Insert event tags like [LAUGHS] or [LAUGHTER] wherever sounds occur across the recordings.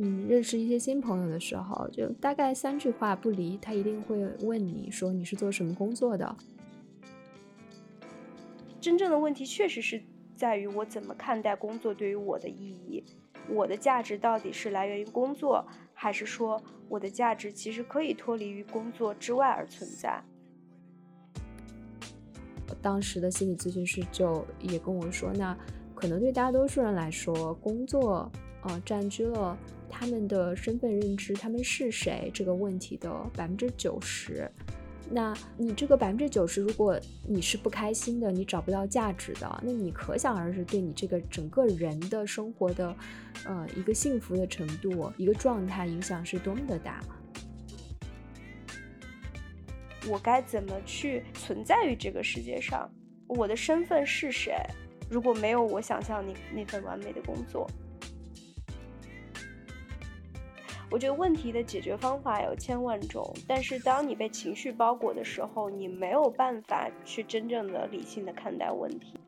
嗯，认识一些新朋友的时候，就大概三句话不离，他一定会问你说你是做什么工作的。真正的问题确实是在于我怎么看待工作对于我的意义，我的价值到底是来源于工作，还是说我的价值其实可以脱离于工作之外而存在？当时的心理咨询师就也跟我说，那可能对大多数人来说，工作呃占据了他们的身份认知，他们是谁这个问题的百分之九十。那你这个百分之九十，如果你是不开心的，你找不到价值的，那你可想而知，对你这个整个人的生活的，呃，一个幸福的程度，一个状态影响是多么的大。我该怎么去存在于这个世界上？我的身份是谁？如果没有我想象那那份完美的工作？我觉得问题的解决方法有千万种，但是当你被情绪包裹的时候，你没有办法去真正的理性的看待问题。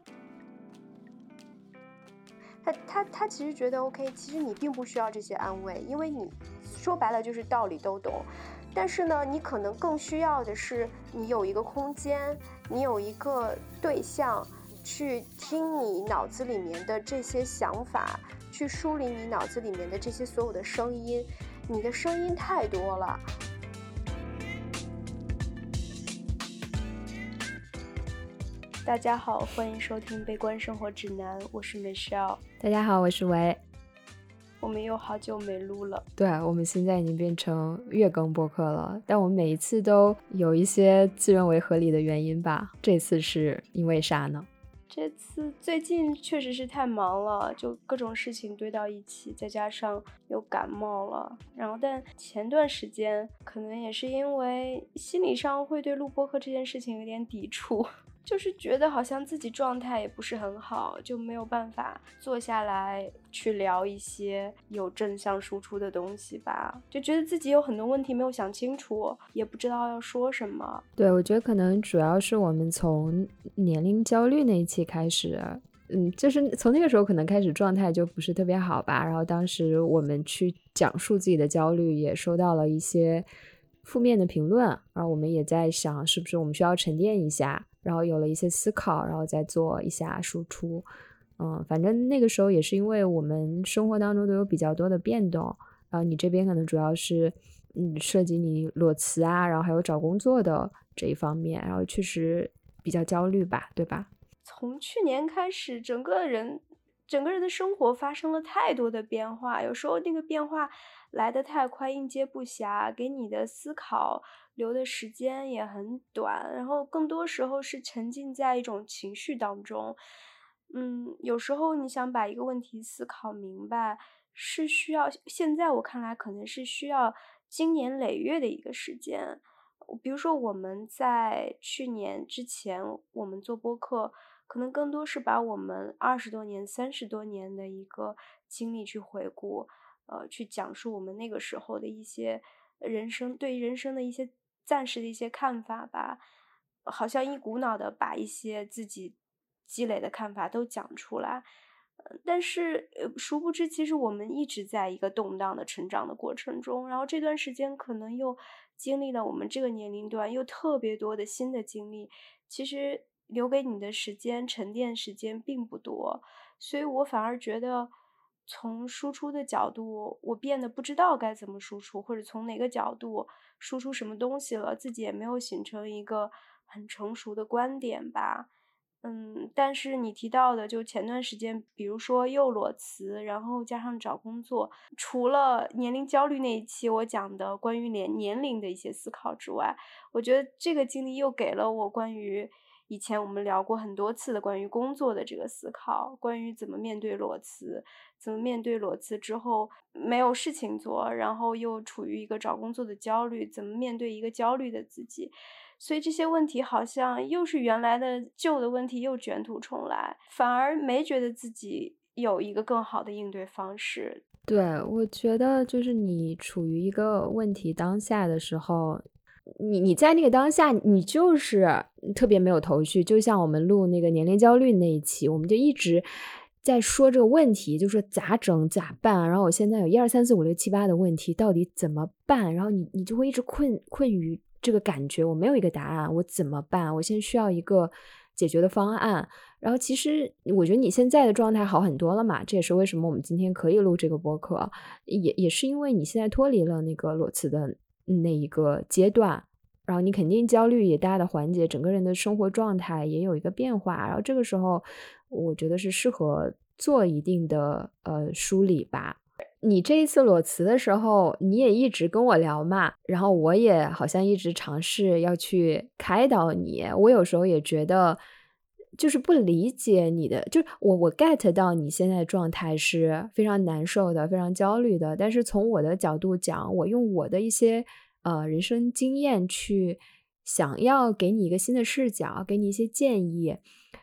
他他他其实觉得 OK，其实你并不需要这些安慰，因为你说白了就是道理都懂。但是呢，你可能更需要的是你有一个空间，你有一个对象，去听你脑子里面的这些想法，去梳理你脑子里面的这些所有的声音。你的声音太多了。大家好，欢迎收听《悲观生活指南》，我是 Michelle。大家好，我是维。我们又好久没录了。对，我们现在已经变成月更播客了，但我们每一次都有一些自认为合理的原因吧。这次是因为啥呢？这次最近确实是太忙了，就各种事情堆到一起，再加上又感冒了。然后，但前段时间可能也是因为心理上会对录播课这件事情有点抵触。就是觉得好像自己状态也不是很好，就没有办法坐下来去聊一些有正向输出的东西吧。就觉得自己有很多问题没有想清楚，也不知道要说什么。对，我觉得可能主要是我们从年龄焦虑那一期开始，嗯，就是从那个时候可能开始状态就不是特别好吧。然后当时我们去讲述自己的焦虑，也收到了一些负面的评论，然后我们也在想，是不是我们需要沉淀一下。然后有了一些思考，然后再做一下输出。嗯，反正那个时候也是因为我们生活当中都有比较多的变动。然后你这边可能主要是嗯涉及你裸辞啊，然后还有找工作的这一方面，然后确实比较焦虑吧，对吧？从去年开始，整个人整个人的生活发生了太多的变化，有时候那个变化来得太快，应接不暇，给你的思考。留的时间也很短，然后更多时候是沉浸在一种情绪当中。嗯，有时候你想把一个问题思考明白，是需要现在我看来可能是需要经年累月的一个时间。比如说我们在去年之前，我们做播客，可能更多是把我们二十多年、三十多年的一个经历去回顾，呃，去讲述我们那个时候的一些人生对人生的一些。暂时的一些看法吧，好像一股脑的把一些自己积累的看法都讲出来，但是，殊不知其实我们一直在一个动荡的成长的过程中，然后这段时间可能又经历了我们这个年龄段又特别多的新的经历，其实留给你的时间沉淀时间并不多，所以我反而觉得。从输出的角度，我变得不知道该怎么输出，或者从哪个角度输出什么东西了，自己也没有形成一个很成熟的观点吧。嗯，但是你提到的，就前段时间，比如说又裸辞，然后加上找工作，除了年龄焦虑那一期我讲的关于年年龄的一些思考之外，我觉得这个经历又给了我关于。以前我们聊过很多次的关于工作的这个思考，关于怎么面对裸辞，怎么面对裸辞之后没有事情做，然后又处于一个找工作的焦虑，怎么面对一个焦虑的自己，所以这些问题好像又是原来的旧的问题又卷土重来，反而没觉得自己有一个更好的应对方式。对，我觉得就是你处于一个问题当下的时候。你你在那个当下，你就是特别没有头绪，就像我们录那个年龄焦虑那一期，我们就一直在说这个问题，就说咋整咋办？然后我现在有一二三四五六七八的问题，到底怎么办？然后你你就会一直困困于这个感觉，我没有一个答案，我怎么办？我现在需要一个解决的方案。然后其实我觉得你现在的状态好很多了嘛，这也是为什么我们今天可以录这个播客，也也是因为你现在脱离了那个裸辞的那一个阶段，然后你肯定焦虑也大的缓解，整个人的生活状态也有一个变化，然后这个时候我觉得是适合做一定的呃梳理吧。你这一次裸辞的时候，你也一直跟我聊嘛，然后我也好像一直尝试要去开导你，我有时候也觉得。就是不理解你的，就是我我 get 到你现在状态是非常难受的，非常焦虑的。但是从我的角度讲，我用我的一些呃人生经验去想要给你一个新的视角，给你一些建议。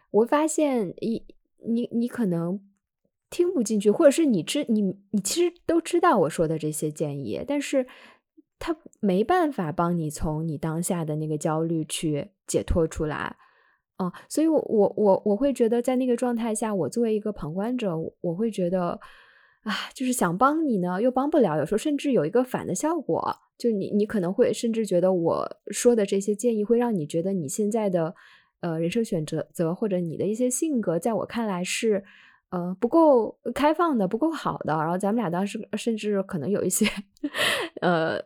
我发现你你你可能听不进去，或者是你知你你其实都知道我说的这些建议，但是他没办法帮你从你当下的那个焦虑去解脱出来。啊，所以，我我我我会觉得，在那个状态下，我作为一个旁观者，我会觉得，啊，就是想帮你呢，又帮不了，有时候甚至有一个反的效果，就你你可能会甚至觉得我说的这些建议会让你觉得你现在的呃人生选择择或者你的一些性格，在我看来是呃不够开放的，不够好的，然后咱们俩当时甚至可能有一些 [LAUGHS] 呃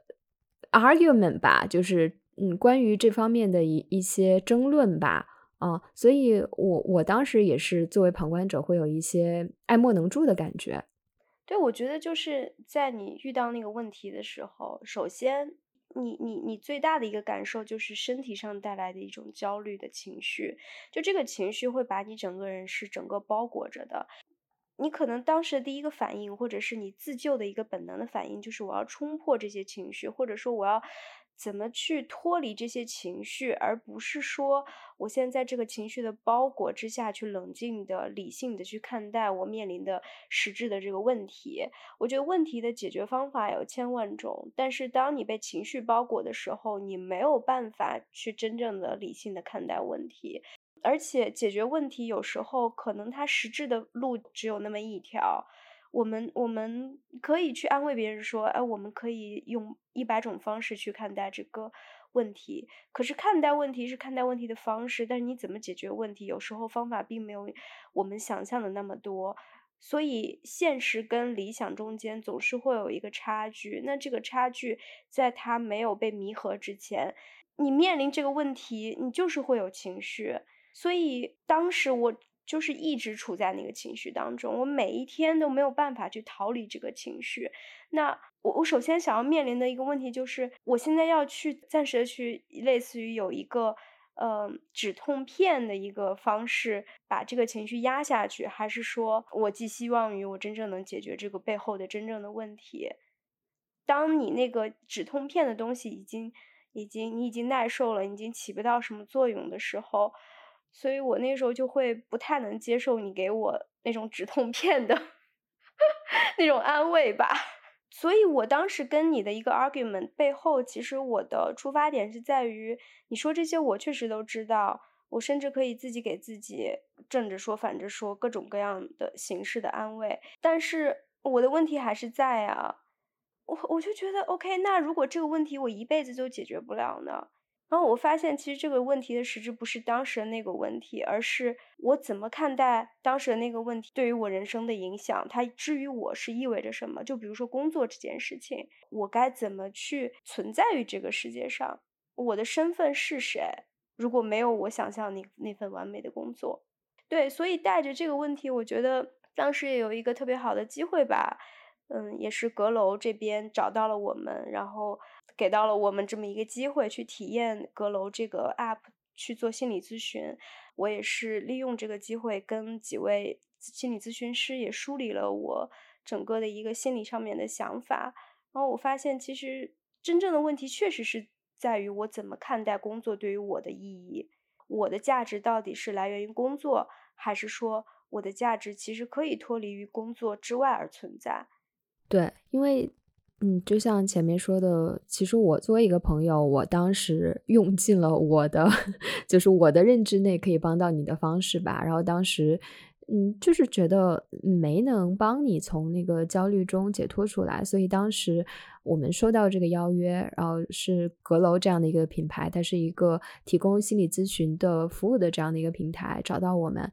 argument 吧，就是嗯关于这方面的一一些争论吧。啊，所以我我当时也是作为旁观者，会有一些爱莫能助的感觉。对，我觉得就是在你遇到那个问题的时候，首先，你你你最大的一个感受就是身体上带来的一种焦虑的情绪，就这个情绪会把你整个人是整个包裹着的。你可能当时的第一个反应，或者是你自救的一个本能的反应，就是我要冲破这些情绪，或者说我要。怎么去脱离这些情绪，而不是说我现在在这个情绪的包裹之下去冷静的、理性的去看待我面临的实质的这个问题？我觉得问题的解决方法有千万种，但是当你被情绪包裹的时候，你没有办法去真正的理性的看待问题，而且解决问题有时候可能它实质的路只有那么一条。我们我们可以去安慰别人说，哎，我们可以用一百种方式去看待这个问题。可是看待问题是看待问题的方式，但是你怎么解决问题，有时候方法并没有我们想象的那么多。所以现实跟理想中间总是会有一个差距。那这个差距在它没有被弥合之前，你面临这个问题，你就是会有情绪。所以当时我。就是一直处在那个情绪当中，我每一天都没有办法去逃离这个情绪。那我我首先想要面临的一个问题就是，我现在要去暂时的去类似于有一个呃止痛片的一个方式，把这个情绪压下去，还是说我寄希望于我真正能解决这个背后的真正的问题？当你那个止痛片的东西已经已经你已经耐受了，已经起不到什么作用的时候。所以我那时候就会不太能接受你给我那种止痛片的那种安慰吧。所以我当时跟你的一个 argument 背后，其实我的出发点是在于，你说这些我确实都知道，我甚至可以自己给自己正着说、反着说，各种各样的形式的安慰。但是我的问题还是在啊，我我就觉得 OK，那如果这个问题我一辈子都解决不了呢？然后我发现，其实这个问题的实质不是当时的那个问题，而是我怎么看待当时的那个问题对于我人生的影响。它至于我是意味着什么？就比如说工作这件事情，我该怎么去存在于这个世界上？我的身份是谁？如果没有我想象那那份完美的工作，对，所以带着这个问题，我觉得当时也有一个特别好的机会吧。嗯，也是阁楼这边找到了我们，然后给到了我们这么一个机会去体验阁楼这个 app 去做心理咨询。我也是利用这个机会跟几位心理咨询师也梳理了我整个的一个心理上面的想法。然后我发现，其实真正的问题确实是在于我怎么看待工作对于我的意义，我的价值到底是来源于工作，还是说我的价值其实可以脱离于工作之外而存在？对，因为，嗯，就像前面说的，其实我作为一个朋友，我当时 [LAUGHS] 用尽了我的，[LAUGHS] 就是我的认知内可以帮到你的方式吧。然后当时嗯，就是觉得没能帮你从那个焦虑中解脱出来，所以当时我们收到这个邀约，然后是阁楼这样的一个品牌，它是一个提供心理咨询的服务的这样的一个平台，找到我们，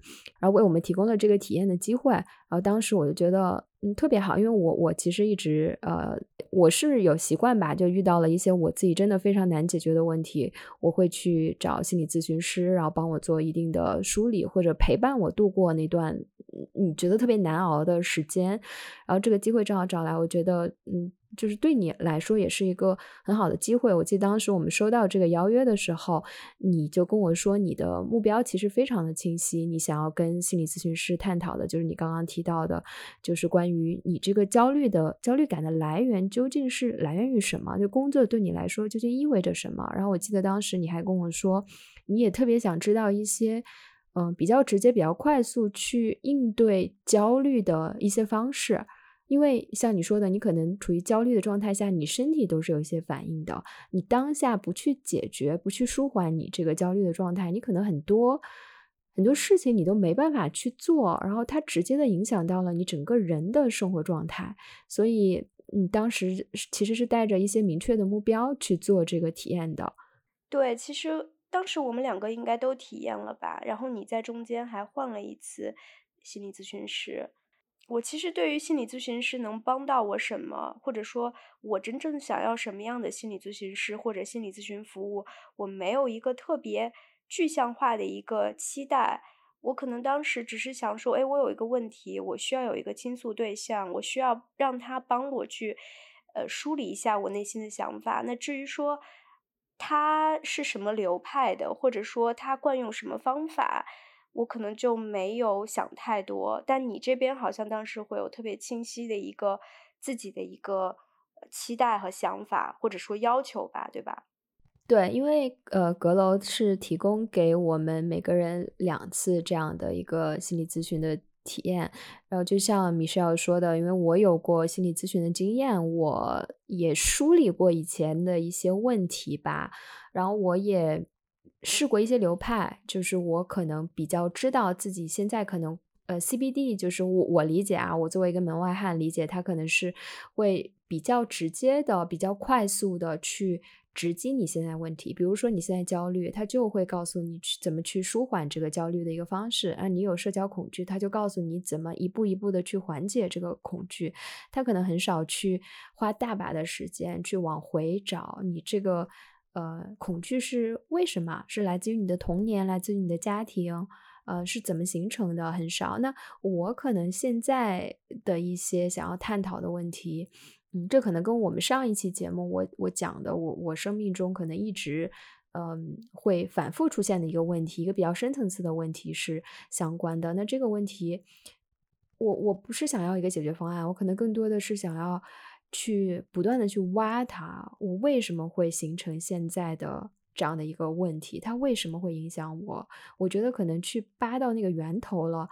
然后为我们提供了这个体验的机会，然后当时我就觉得。嗯，特别好，因为我我其实一直呃，我是有习惯吧，就遇到了一些我自己真的非常难解决的问题，我会去找心理咨询师，然后帮我做一定的梳理，或者陪伴我度过那段你觉得特别难熬的时间。然后这个机会正好找来，我觉得嗯。就是对你来说也是一个很好的机会。我记得当时我们收到这个邀约的时候，你就跟我说你的目标其实非常的清晰，你想要跟心理咨询师探讨的就是你刚刚提到的，就是关于你这个焦虑的焦虑感的来源究竟是来源于什么？就工作对你来说究竟意味着什么？然后我记得当时你还跟我说，你也特别想知道一些，嗯，比较直接、比较快速去应对焦虑的一些方式。因为像你说的，你可能处于焦虑的状态下，你身体都是有一些反应的。你当下不去解决、不去舒缓你这个焦虑的状态，你可能很多很多事情你都没办法去做，然后它直接的影响到了你整个人的生活状态。所以你当时其实是带着一些明确的目标去做这个体验的。对，其实当时我们两个应该都体验了吧？然后你在中间还换了一次心理咨询师。我其实对于心理咨询师能帮到我什么，或者说我真正想要什么样的心理咨询师或者心理咨询服务，我没有一个特别具象化的一个期待。我可能当时只是想说，哎，我有一个问题，我需要有一个倾诉对象，我需要让他帮我去，呃，梳理一下我内心的想法。那至于说他是什么流派的，或者说他惯用什么方法。我可能就没有想太多，但你这边好像当时会有特别清晰的一个自己的一个期待和想法，或者说要求吧，对吧？对，因为呃，阁楼是提供给我们每个人两次这样的一个心理咨询的体验，然后就像米歇尔说的，因为我有过心理咨询的经验，我也梳理过以前的一些问题吧，然后我也。试过一些流派，就是我可能比较知道自己现在可能呃 CBD，就是我我理解啊，我作为一个门外汉理解，它可能是会比较直接的、比较快速的去直击你现在问题。比如说你现在焦虑，它就会告诉你去怎么去舒缓这个焦虑的一个方式啊。你有社交恐惧，它就告诉你怎么一步一步的去缓解这个恐惧。它可能很少去花大把的时间去往回找你这个。呃，恐惧是为什么？是来自于你的童年，来自于你的家庭，呃，是怎么形成的？很少。那我可能现在的一些想要探讨的问题，嗯，这可能跟我们上一期节目我我讲的，我我生命中可能一直嗯会反复出现的一个问题，一个比较深层次的问题是相关的。那这个问题，我我不是想要一个解决方案，我可能更多的是想要。去不断的去挖它，我为什么会形成现在的这样的一个问题？它为什么会影响我？我觉得可能去扒到那个源头了，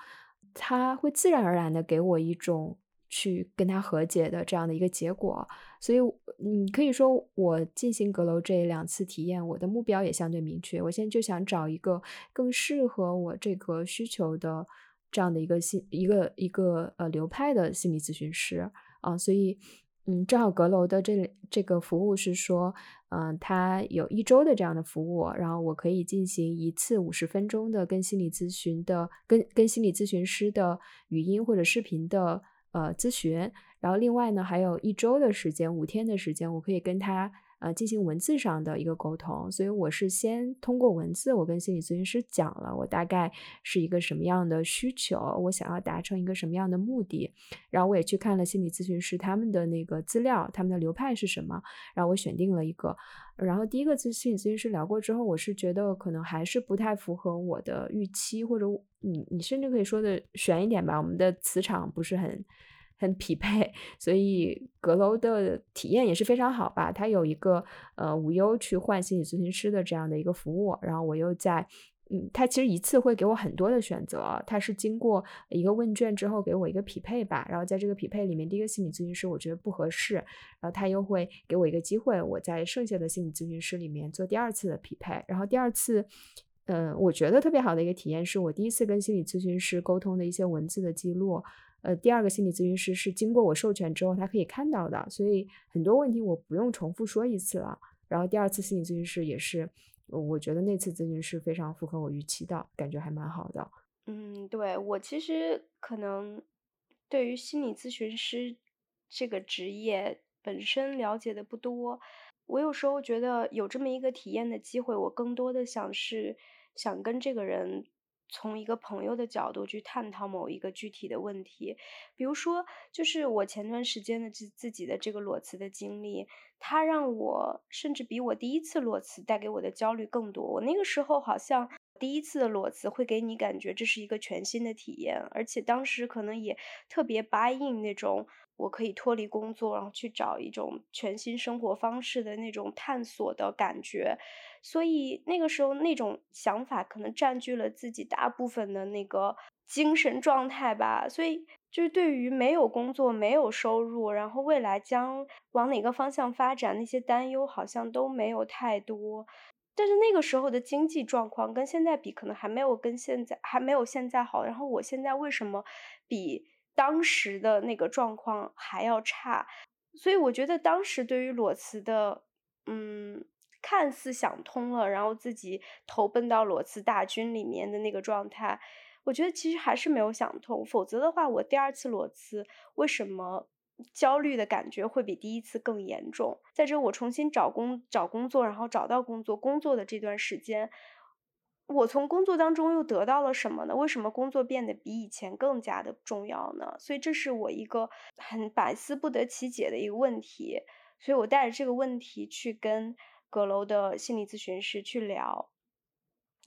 它会自然而然的给我一种去跟他和解的这样的一个结果。所以，你可以说我进行阁楼这两次体验，我的目标也相对明确。我现在就想找一个更适合我这个需求的这样的一个心一个一个呃流派的心理咨询师啊，所以。嗯，正好阁楼的这这个服务是说，嗯，它有一周的这样的服务，然后我可以进行一次五十分钟的跟心理咨询的跟跟心理咨询师的语音或者视频的呃咨询，然后另外呢还有一周的时间，五天的时间，我可以跟他。呃，进行文字上的一个沟通，所以我是先通过文字，我跟心理咨询师讲了我大概是一个什么样的需求，我想要达成一个什么样的目的，然后我也去看了心理咨询师他们的那个资料，他们的流派是什么，然后我选定了一个，然后第一个咨心理咨询师聊过之后，我是觉得可能还是不太符合我的预期，或者你你甚至可以说的悬一点吧，我们的磁场不是很。很匹配，[LAUGHS] 所以阁楼的体验也是非常好吧？它有一个呃无忧去换心理咨询师的这样的一个服务，然后我又在嗯，他其实一次会给我很多的选择，他是经过一个问卷之后给我一个匹配吧，然后在这个匹配里面，第一个心理咨询师我觉得不合适，然后他又会给我一个机会，我在剩下的心理咨询师里面做第二次的匹配，然后第二次。嗯，我觉得特别好的一个体验是我第一次跟心理咨询师沟通的一些文字的记录。呃，第二个心理咨询师是经过我授权之后他可以看到的，所以很多问题我不用重复说一次了。然后第二次心理咨询师也是，我觉得那次咨询师非常符合我预期的，感觉还蛮好的。嗯，对我其实可能对于心理咨询师这个职业本身了解的不多。我有时候觉得有这么一个体验的机会，我更多的想是想跟这个人从一个朋友的角度去探讨某一个具体的问题。比如说，就是我前段时间的自自己的这个裸辞的经历，它让我甚至比我第一次裸辞带给我的焦虑更多。我那个时候好像第一次的裸辞会给你感觉这是一个全新的体验，而且当时可能也特别 buy in 那种。我可以脱离工作，然后去找一种全新生活方式的那种探索的感觉，所以那个时候那种想法可能占据了自己大部分的那个精神状态吧。所以就是对于没有工作、没有收入，然后未来将往哪个方向发展，那些担忧好像都没有太多。但是那个时候的经济状况跟现在比，可能还没有跟现在还没有现在好。然后我现在为什么比？当时的那个状况还要差，所以我觉得当时对于裸辞的，嗯，看似想通了，然后自己投奔到裸辞大军里面的那个状态，我觉得其实还是没有想通。否则的话，我第二次裸辞为什么焦虑的感觉会比第一次更严重？在这我重新找工找工作，然后找到工作工作的这段时间。我从工作当中又得到了什么呢？为什么工作变得比以前更加的重要呢？所以这是我一个很百思不得其解的一个问题。所以我带着这个问题去跟阁楼的心理咨询师去聊，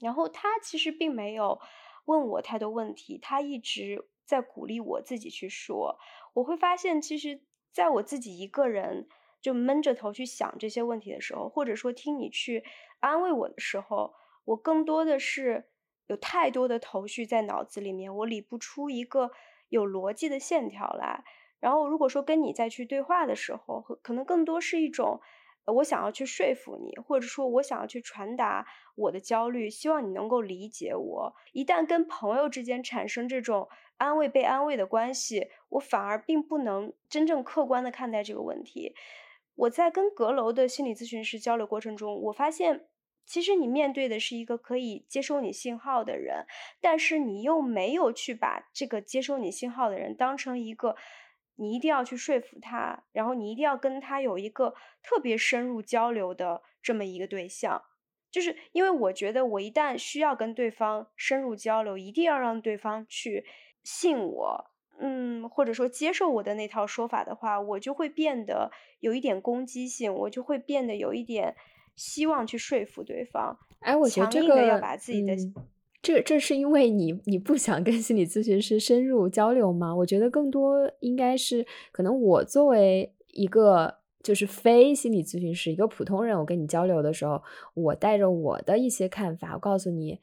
然后他其实并没有问我太多问题，他一直在鼓励我自己去说。我会发现，其实在我自己一个人就闷着头去想这些问题的时候，或者说听你去安慰我的时候。我更多的是有太多的头绪在脑子里面，我理不出一个有逻辑的线条来。然后，如果说跟你再去对话的时候，可能更多是一种我想要去说服你，或者说我想要去传达我的焦虑，希望你能够理解我。一旦跟朋友之间产生这种安慰被安慰的关系，我反而并不能真正客观的看待这个问题。我在跟阁楼的心理咨询师交流过程中，我发现。其实你面对的是一个可以接收你信号的人，但是你又没有去把这个接收你信号的人当成一个你一定要去说服他，然后你一定要跟他有一个特别深入交流的这么一个对象。就是因为我觉得，我一旦需要跟对方深入交流，一定要让对方去信我，嗯，或者说接受我的那套说法的话，我就会变得有一点攻击性，我就会变得有一点。希望去说服对方，哎，我觉得这个要把自己的，这这是因为你你不想跟心理咨询师深入交流吗？我觉得更多应该是可能我作为一个就是非心理咨询师，一个普通人，我跟你交流的时候，我带着我的一些看法，我告诉你，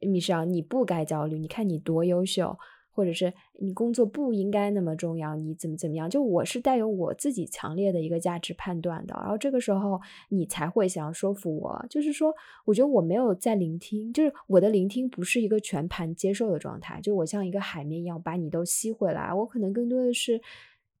米少，你不该焦虑，你看你多优秀。或者是你工作不应该那么重要，你怎么怎么样？就我是带有我自己强烈的一个价值判断的，然后这个时候你才会想要说服我。就是说，我觉得我没有在聆听，就是我的聆听不是一个全盘接受的状态，就我像一个海绵一样把你都吸回来。我可能更多的是，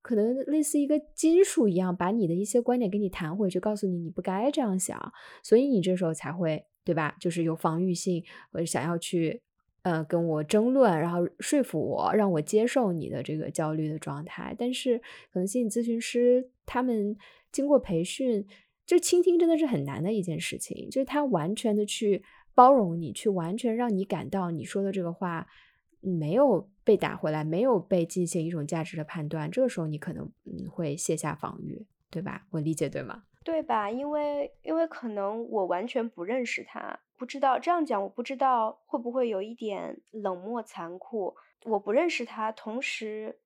可能类似一个金属一样，把你的一些观点给你弹回去，告诉你你不该这样想，所以你这时候才会对吧？就是有防御性，或想要去。呃，跟我争论，然后说服我，让我接受你的这个焦虑的状态。但是，可能心理咨询师他们经过培训，就倾听真的是很难的一件事情。就是他完全的去包容你，去完全让你感到你说的这个话没有被打回来，没有被进行一种价值的判断。这个时候，你可能嗯会卸下防御，对吧？我理解对吗？对吧？因为因为可能我完全不认识他。不知道这样讲，我不知道会不会有一点冷漠残酷。我不认识他，同时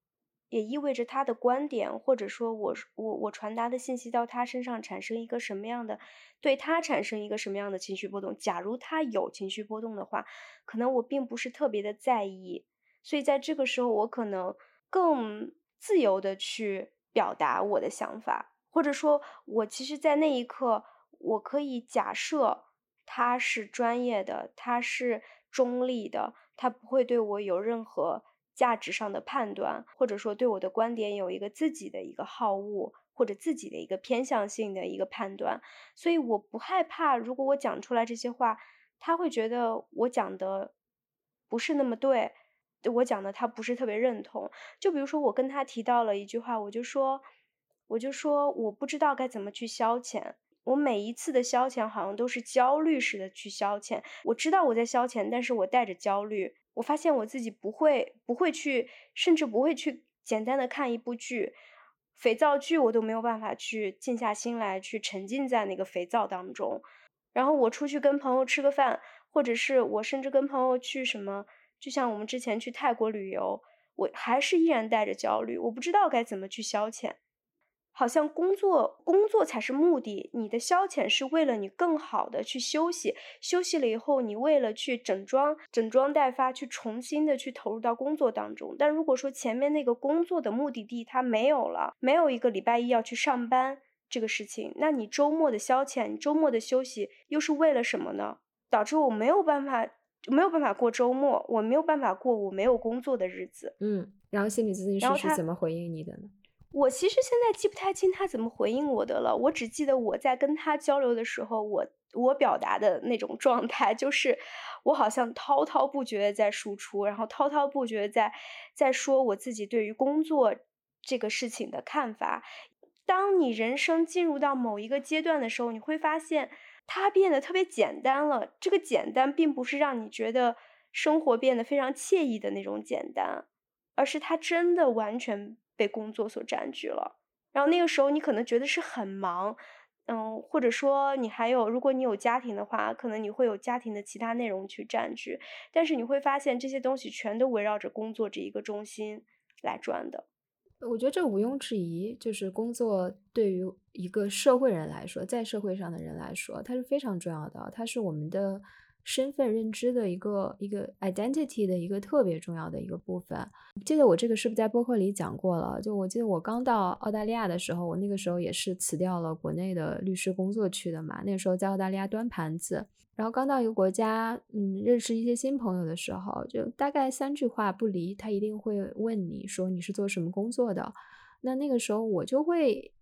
也意味着他的观点，或者说我我我传达的信息到他身上产生一个什么样的，对他产生一个什么样的情绪波动。假如他有情绪波动的话，可能我并不是特别的在意，所以在这个时候，我可能更自由的去表达我的想法，或者说，我其实，在那一刻，我可以假设。他是专业的，他是中立的，他不会对我有任何价值上的判断，或者说对我的观点有一个自己的一个好恶，或者自己的一个偏向性的一个判断。所以我不害怕，如果我讲出来这些话，他会觉得我讲的不是那么对，我讲的他不是特别认同。就比如说我跟他提到了一句话，我就说。我就说我不知道该怎么去消遣，我每一次的消遣好像都是焦虑似的去消遣。我知道我在消遣，但是我带着焦虑。我发现我自己不会不会去，甚至不会去简单的看一部剧，肥皂剧我都没有办法去静下心来去沉浸在那个肥皂当中。然后我出去跟朋友吃个饭，或者是我甚至跟朋友去什么，就像我们之前去泰国旅游，我还是依然带着焦虑，我不知道该怎么去消遣。好像工作工作才是目的，你的消遣是为了你更好的去休息，休息了以后，你为了去整装整装待发，去重新的去投入到工作当中。但如果说前面那个工作的目的地它没有了，没有一个礼拜一要去上班这个事情，那你周末的消遣，你周末的休息又是为了什么呢？导致我没有办法没有办法过周末，我没有办法过我没有工作的日子。嗯，然后心理咨询师是怎么回应你的呢？我其实现在记不太清他怎么回应我的了，我只记得我在跟他交流的时候，我我表达的那种状态，就是我好像滔滔不绝的在输出，然后滔滔不绝在在说我自己对于工作这个事情的看法。当你人生进入到某一个阶段的时候，你会发现它变得特别简单了。这个简单并不是让你觉得生活变得非常惬意的那种简单，而是它真的完全。被工作所占据了，然后那个时候你可能觉得是很忙，嗯，或者说你还有，如果你有家庭的话，可能你会有家庭的其他内容去占据，但是你会发现这些东西全都围绕着工作这一个中心来转的。我觉得这毋庸置疑，就是工作对于一个社会人来说，在社会上的人来说，它是非常重要的，它是我们的。身份认知的一个一个 identity 的一个特别重要的一个部分。记得我这个是不是在播客里讲过了？就我记得我刚到澳大利亚的时候，我那个时候也是辞掉了国内的律师工作去的嘛。那时候在澳大利亚端盘子，然后刚到一个国家，嗯，认识一些新朋友的时候，就大概三句话不离，他一定会问你说你是做什么工作的。那那个时候我就会。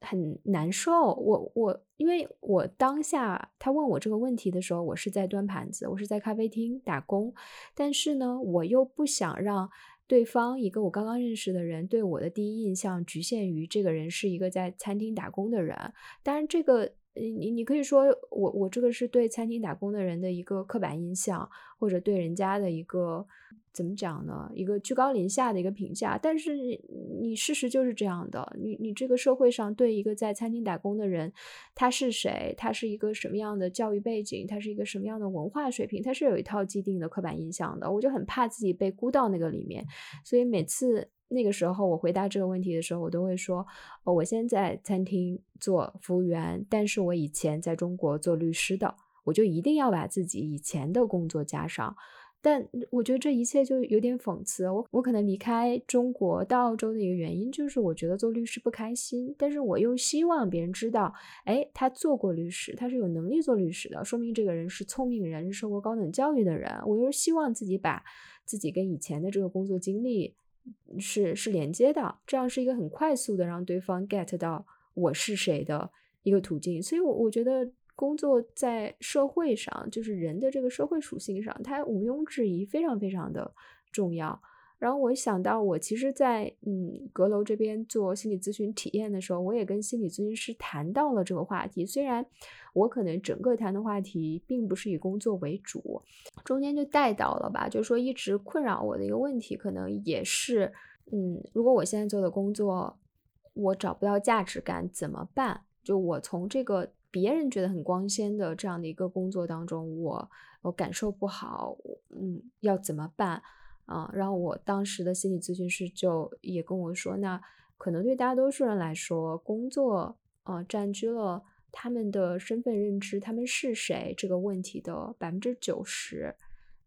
很难受，我我因为我当下他问我这个问题的时候，我是在端盘子，我是在咖啡厅打工，但是呢，我又不想让对方一个我刚刚认识的人对我的第一印象局限于这个人是一个在餐厅打工的人。当然，这个你你可以说我我这个是对餐厅打工的人的一个刻板印象，或者对人家的一个。怎么讲呢？一个居高临下的一个评价，但是你你事实就是这样的。你你这个社会上对一个在餐厅打工的人，他是谁？他是一个什么样的教育背景？他是一个什么样的文化水平？他是有一套既定的刻板印象的。我就很怕自己被估到那个里面，所以每次那个时候我回答这个问题的时候，我都会说：哦，我现在餐厅做服务员，但是我以前在中国做律师的，我就一定要把自己以前的工作加上。但我觉得这一切就有点讽刺。我我可能离开中国到澳洲的一个原因，就是我觉得做律师不开心。但是我又希望别人知道，哎，他做过律师，他是有能力做律师的，说明这个人是聪明人，是受过高等教育的人。我又是希望自己把自己跟以前的这个工作经历是是连接的，这样是一个很快速的让对方 get 到我是谁的一个途径。所以，我我觉得。工作在社会上，就是人的这个社会属性上，它毋庸置疑非常非常的重要。然后我想到，我其实，在嗯阁楼这边做心理咨询体验的时候，我也跟心理咨询师谈到了这个话题。虽然我可能整个谈的话题并不是以工作为主，中间就带到了吧，就是说一直困扰我的一个问题，可能也是嗯，如果我现在做的工作我找不到价值感怎么办？就我从这个。别人觉得很光鲜的这样的一个工作当中，我我感受不好，嗯，要怎么办啊？然后我当时的心理咨询师就也跟我说，那可能对大多数人来说，工作啊占据了他们的身份认知，他们是谁这个问题的百分之九十。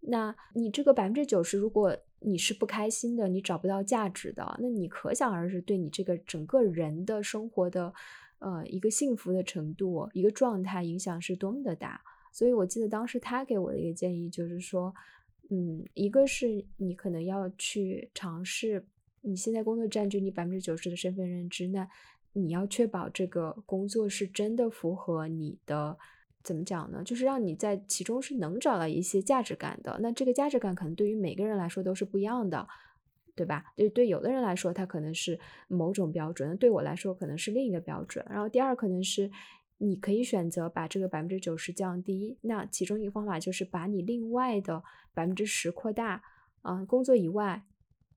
那你这个百分之九十，如果你是不开心的，你找不到价值的，那你可想而知，对你这个整个人的生活的。呃，一个幸福的程度，一个状态影响是多么的大，所以我记得当时他给我的一个建议就是说，嗯，一个是你可能要去尝试，你现在工作占据你百分之九十的身份认知，那你要确保这个工作是真的符合你的。怎么讲呢？就是让你在其中是能找到一些价值感的。那这个价值感可能对于每个人来说都是不一样的，对吧？对对，有的人来说他可能是某种标准，对我来说可能是另一个标准。然后第二可能是你可以选择把这个百分之九十降低。那其中一个方法就是把你另外的百分之十扩大。啊，工作以外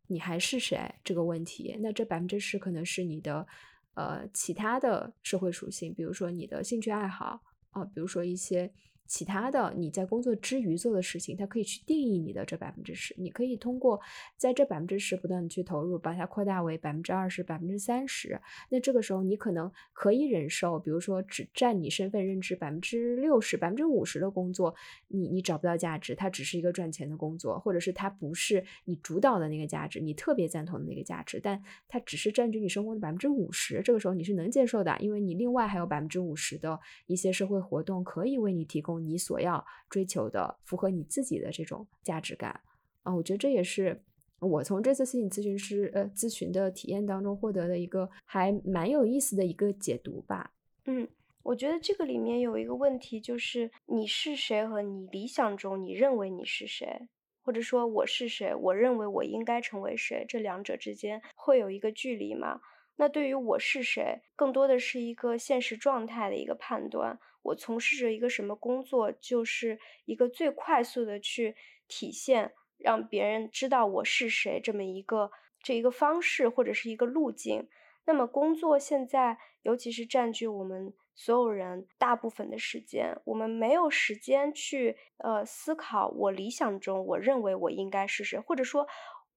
你还是谁这个问题？那这百分之十可能是你的呃其他的社会属性，比如说你的兴趣爱好。啊，比如说一些其他的你在工作之余做的事情，它可以去定义你的这百分之十。你可以通过在这百分之十不断的去投入，把它扩大为百分之二十、百分之三十。那这个时候你可能可以忍受，比如说只占你身份认知百分之六十、百分之五十的工作，你你找不到价值，它只是一个赚钱的工作，或者是它不是你主导的那个价值，你特别赞同的那个价值，但它只是占据你生活的百分之五十。这个时候你是能接受的，因为你另外还有百分之五十的一些社会活动可以为你提供你所要。追求的符合你自己的这种价值感啊，我觉得这也是我从这次心理咨询师呃咨询的体验当中获得的一个还蛮有意思的一个解读吧。嗯，我觉得这个里面有一个问题，就是你是谁和你理想中你认为你是谁，或者说我是谁，我认为我应该成为谁，这两者之间会有一个距离吗？那对于我是谁，更多的是一个现实状态的一个判断。我从事着一个什么工作，就是一个最快速的去体现，让别人知道我是谁这么一个这一个方式或者是一个路径。那么工作现在，尤其是占据我们所有人大部分的时间，我们没有时间去呃思考我理想中我认为我应该是谁，或者说。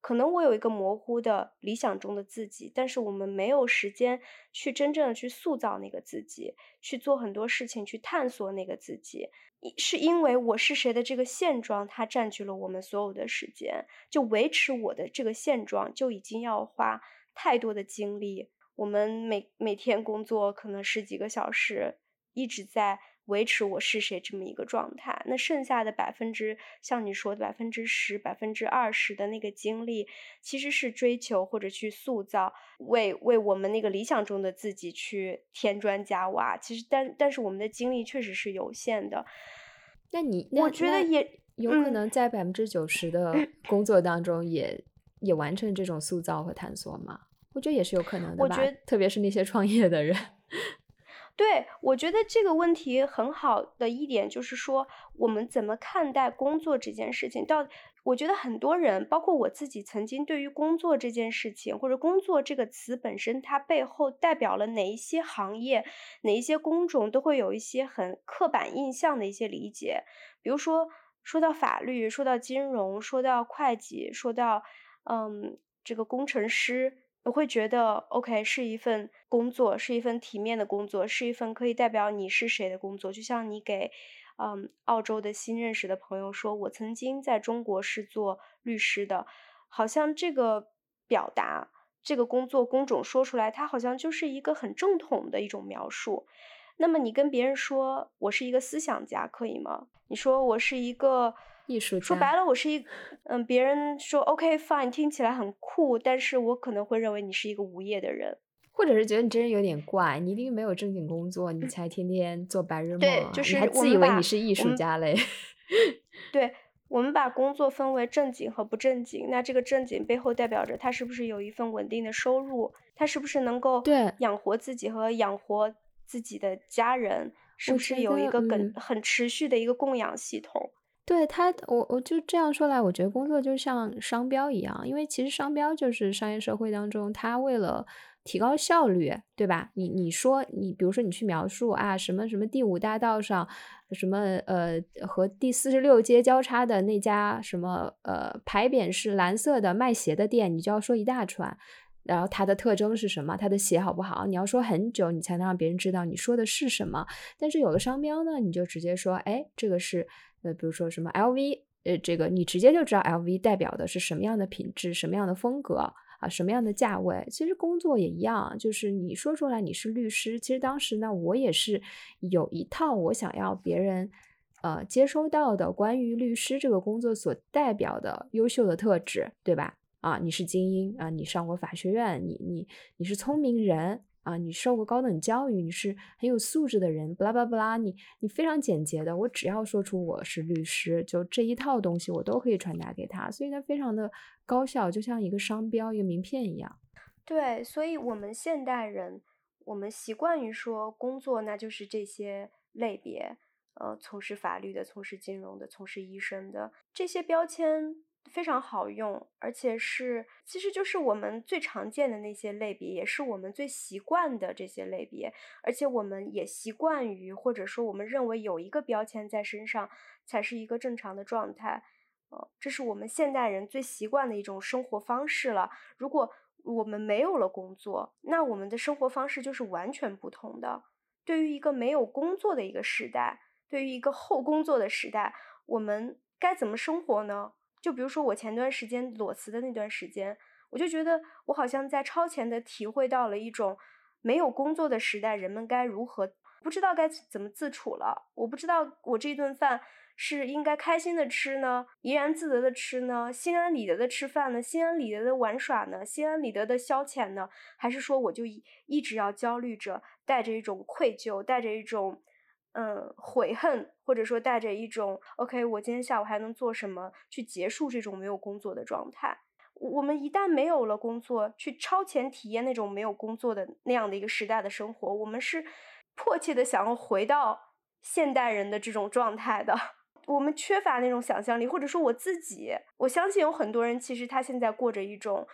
可能我有一个模糊的理想中的自己，但是我们没有时间去真正的去塑造那个自己，去做很多事情，去探索那个自己，是因为我是谁的这个现状，它占据了我们所有的时间，就维持我的这个现状就已经要花太多的精力。我们每每天工作可能十几个小时，一直在。维持我是谁这么一个状态，那剩下的百分之像你说的百分之十、百分之二十的那个精力，其实是追求或者去塑造，为为我们那个理想中的自己去添砖加瓦。其实，但但是我们的精力确实是有限的。那你我觉得也有可能在百分之九十的工作当中，也也完成这种塑造和探索吗？我觉得也是有可能的吧。我觉得，特别是那些创业的人。对，我觉得这个问题很好的一点就是说，我们怎么看待工作这件事情？到我觉得很多人，包括我自己，曾经对于工作这件事情，或者工作这个词本身，它背后代表了哪一些行业、哪一些工种，都会有一些很刻板印象的一些理解。比如说，说到法律，说到金融，说到会计，说到嗯，这个工程师。我会觉得，OK，是一份工作，是一份体面的工作，是一份可以代表你是谁的工作。就像你给，嗯，澳洲的新认识的朋友说，我曾经在中国是做律师的，好像这个表达，这个工作工种说出来，它好像就是一个很正统的一种描述。那么你跟别人说我是一个思想家，可以吗？你说我是一个。艺术说白了，我是一，嗯，别人说 OK fine，听起来很酷，但是我可能会认为你是一个无业的人，或者是觉得你这人有点怪，你一定没有正经工作，你才天天做白日梦，对，就是还自以为你是艺术家嘞。[LAUGHS] 对，我们把工作分为正经和不正经，那这个正经背后代表着他是不是有一份稳定的收入，他是不是能够对养活自己和养活自己的家人，是不是有一个很很持续的一个供养系统。对他，我我就这样说来，我觉得工作就像商标一样，因为其实商标就是商业社会当中，它为了提高效率，对吧？你你说你，比如说你去描述啊，什么什么第五大道上，什么呃和第四十六街交叉的那家什么呃牌匾是蓝色的卖鞋的店，你就要说一大串，然后它的特征是什么，它的鞋好不好？你要说很久，你才能让别人知道你说的是什么。但是有了商标呢，你就直接说，哎，这个是。呃，比如说什么 LV，呃，这个你直接就知道 LV 代表的是什么样的品质、什么样的风格啊，什么样的价位。其实工作也一样，就是你说出来你是律师，其实当时呢，我也是有一套我想要别人呃接收到的关于律师这个工作所代表的优秀的特质，对吧？啊，你是精英啊，你上过法学院，你你你是聪明人啊，你受过高等教育，你是很有素质的人，不拉不拉不拉，你你非常简洁的，我只要说出我是律师，就这一套东西我都可以传达给他，所以它非常的高效，就像一个商标、一个名片一样。对，所以我们现代人，我们习惯于说工作那就是这些类别，呃，从事法律的、从事金融的、从事医生的这些标签。非常好用，而且是其实就是我们最常见的那些类别，也是我们最习惯的这些类别，而且我们也习惯于或者说我们认为有一个标签在身上才是一个正常的状态，呃，这是我们现代人最习惯的一种生活方式了。如果我们没有了工作，那我们的生活方式就是完全不同的。对于一个没有工作的一个时代，对于一个后工作的时代，我们该怎么生活呢？就比如说我前段时间裸辞的那段时间，我就觉得我好像在超前的体会到了一种没有工作的时代，人们该如何不知道该怎么自处了。我不知道我这顿饭是应该开心的吃呢，怡然自得的吃呢，心安理得的吃饭呢，心安理得的玩耍呢，心安理得的消遣呢，还是说我就一一直要焦虑着，带着一种愧疚，带着一种。嗯，悔恨，或者说带着一种 “OK，我今天下午还能做什么”去结束这种没有工作的状态。我们一旦没有了工作，去超前体验那种没有工作的那样的一个时代的生活，我们是迫切的想要回到现代人的这种状态的。我们缺乏那种想象力，或者说我自己，我相信有很多人其实他现在过着一种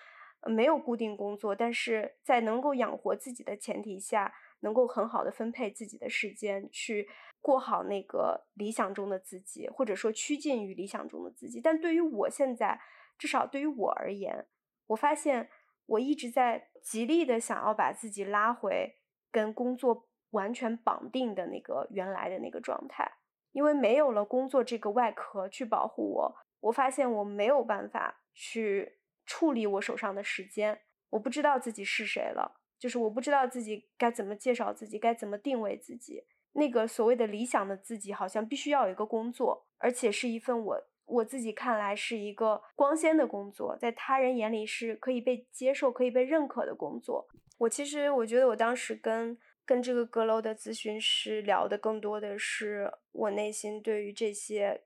没有固定工作，但是在能够养活自己的前提下。能够很好的分配自己的时间，去过好那个理想中的自己，或者说趋近于理想中的自己。但对于我现在，至少对于我而言，我发现我一直在极力的想要把自己拉回跟工作完全绑定的那个原来的那个状态，因为没有了工作这个外壳去保护我，我发现我没有办法去处理我手上的时间，我不知道自己是谁了。就是我不知道自己该怎么介绍自己，该怎么定位自己。那个所谓的理想的自己，好像必须要有一个工作，而且是一份我我自己看来是一个光鲜的工作，在他人眼里是可以被接受、可以被认可的工作。我其实我觉得我当时跟跟这个阁楼的咨询师聊的更多的是我内心对于这些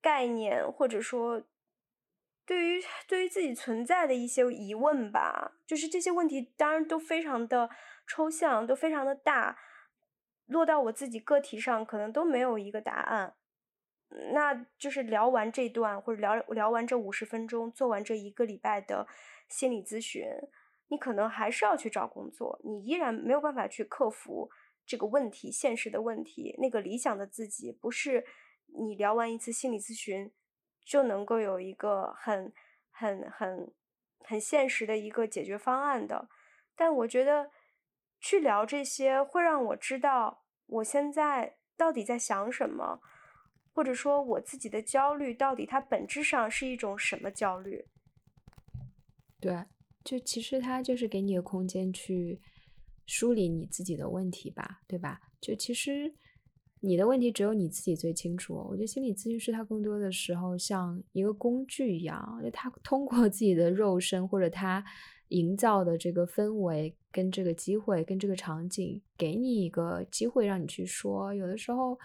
概念，或者说。对于对于自己存在的一些疑问吧，就是这些问题当然都非常的抽象，都非常的大，落到我自己个体上可能都没有一个答案。那就是聊完这段，或者聊聊完这五十分钟，做完这一个礼拜的心理咨询，你可能还是要去找工作，你依然没有办法去克服这个问题，现实的问题。那个理想的自己，不是你聊完一次心理咨询。就能够有一个很、很、很、很现实的一个解决方案的，但我觉得去聊这些会让我知道我现在到底在想什么，或者说我自己的焦虑到底它本质上是一种什么焦虑？对，就其实它就是给你的空间去梳理你自己的问题吧，对吧？就其实。你的问题只有你自己最清楚。我觉得心理咨询师他更多的时候像一个工具一样，就他 [LAUGHS] 通过自己的肉身或者他营造的这个氛围跟这个机会跟这个场景，给你一个机会让你去说。有的时候，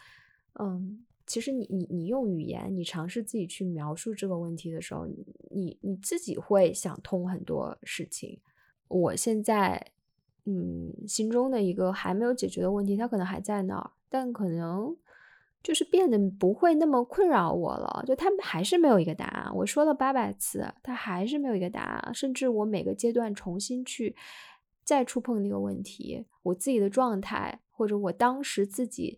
嗯，其实你你你用语言，你尝试自己去描述这个问题的时候，你你自己会想通很多事情。我现在，嗯，心中的一个还没有解决的问题，它可能还在那儿。但可能就是变得不会那么困扰我了，就他们还是没有一个答案。我说了八百次，他还是没有一个答案。甚至我每个阶段重新去再触碰那个问题，我自己的状态，或者我当时自己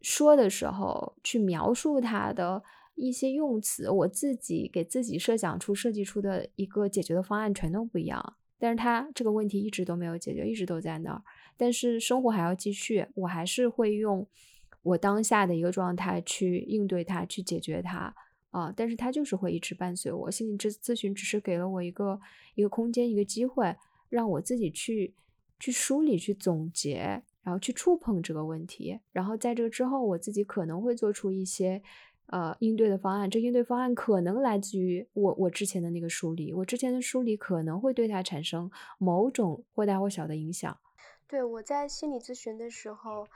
说的时候去描述它的一些用词，我自己给自己设想出、设计出的一个解决的方案全都不一样。但是他这个问题一直都没有解决，一直都在那儿。但是生活还要继续，我还是会用我当下的一个状态去应对它，去解决它啊！但是它就是会一直伴随我。心理咨咨询只是给了我一个一个空间，一个机会，让我自己去去梳理、去总结，然后去触碰这个问题，然后在这个之后，我自己可能会做出一些呃应对的方案。这应对方案可能来自于我我之前的那个梳理，我之前的梳理可能会对它产生某种或大或小的影响。对，我在心理咨询的时候，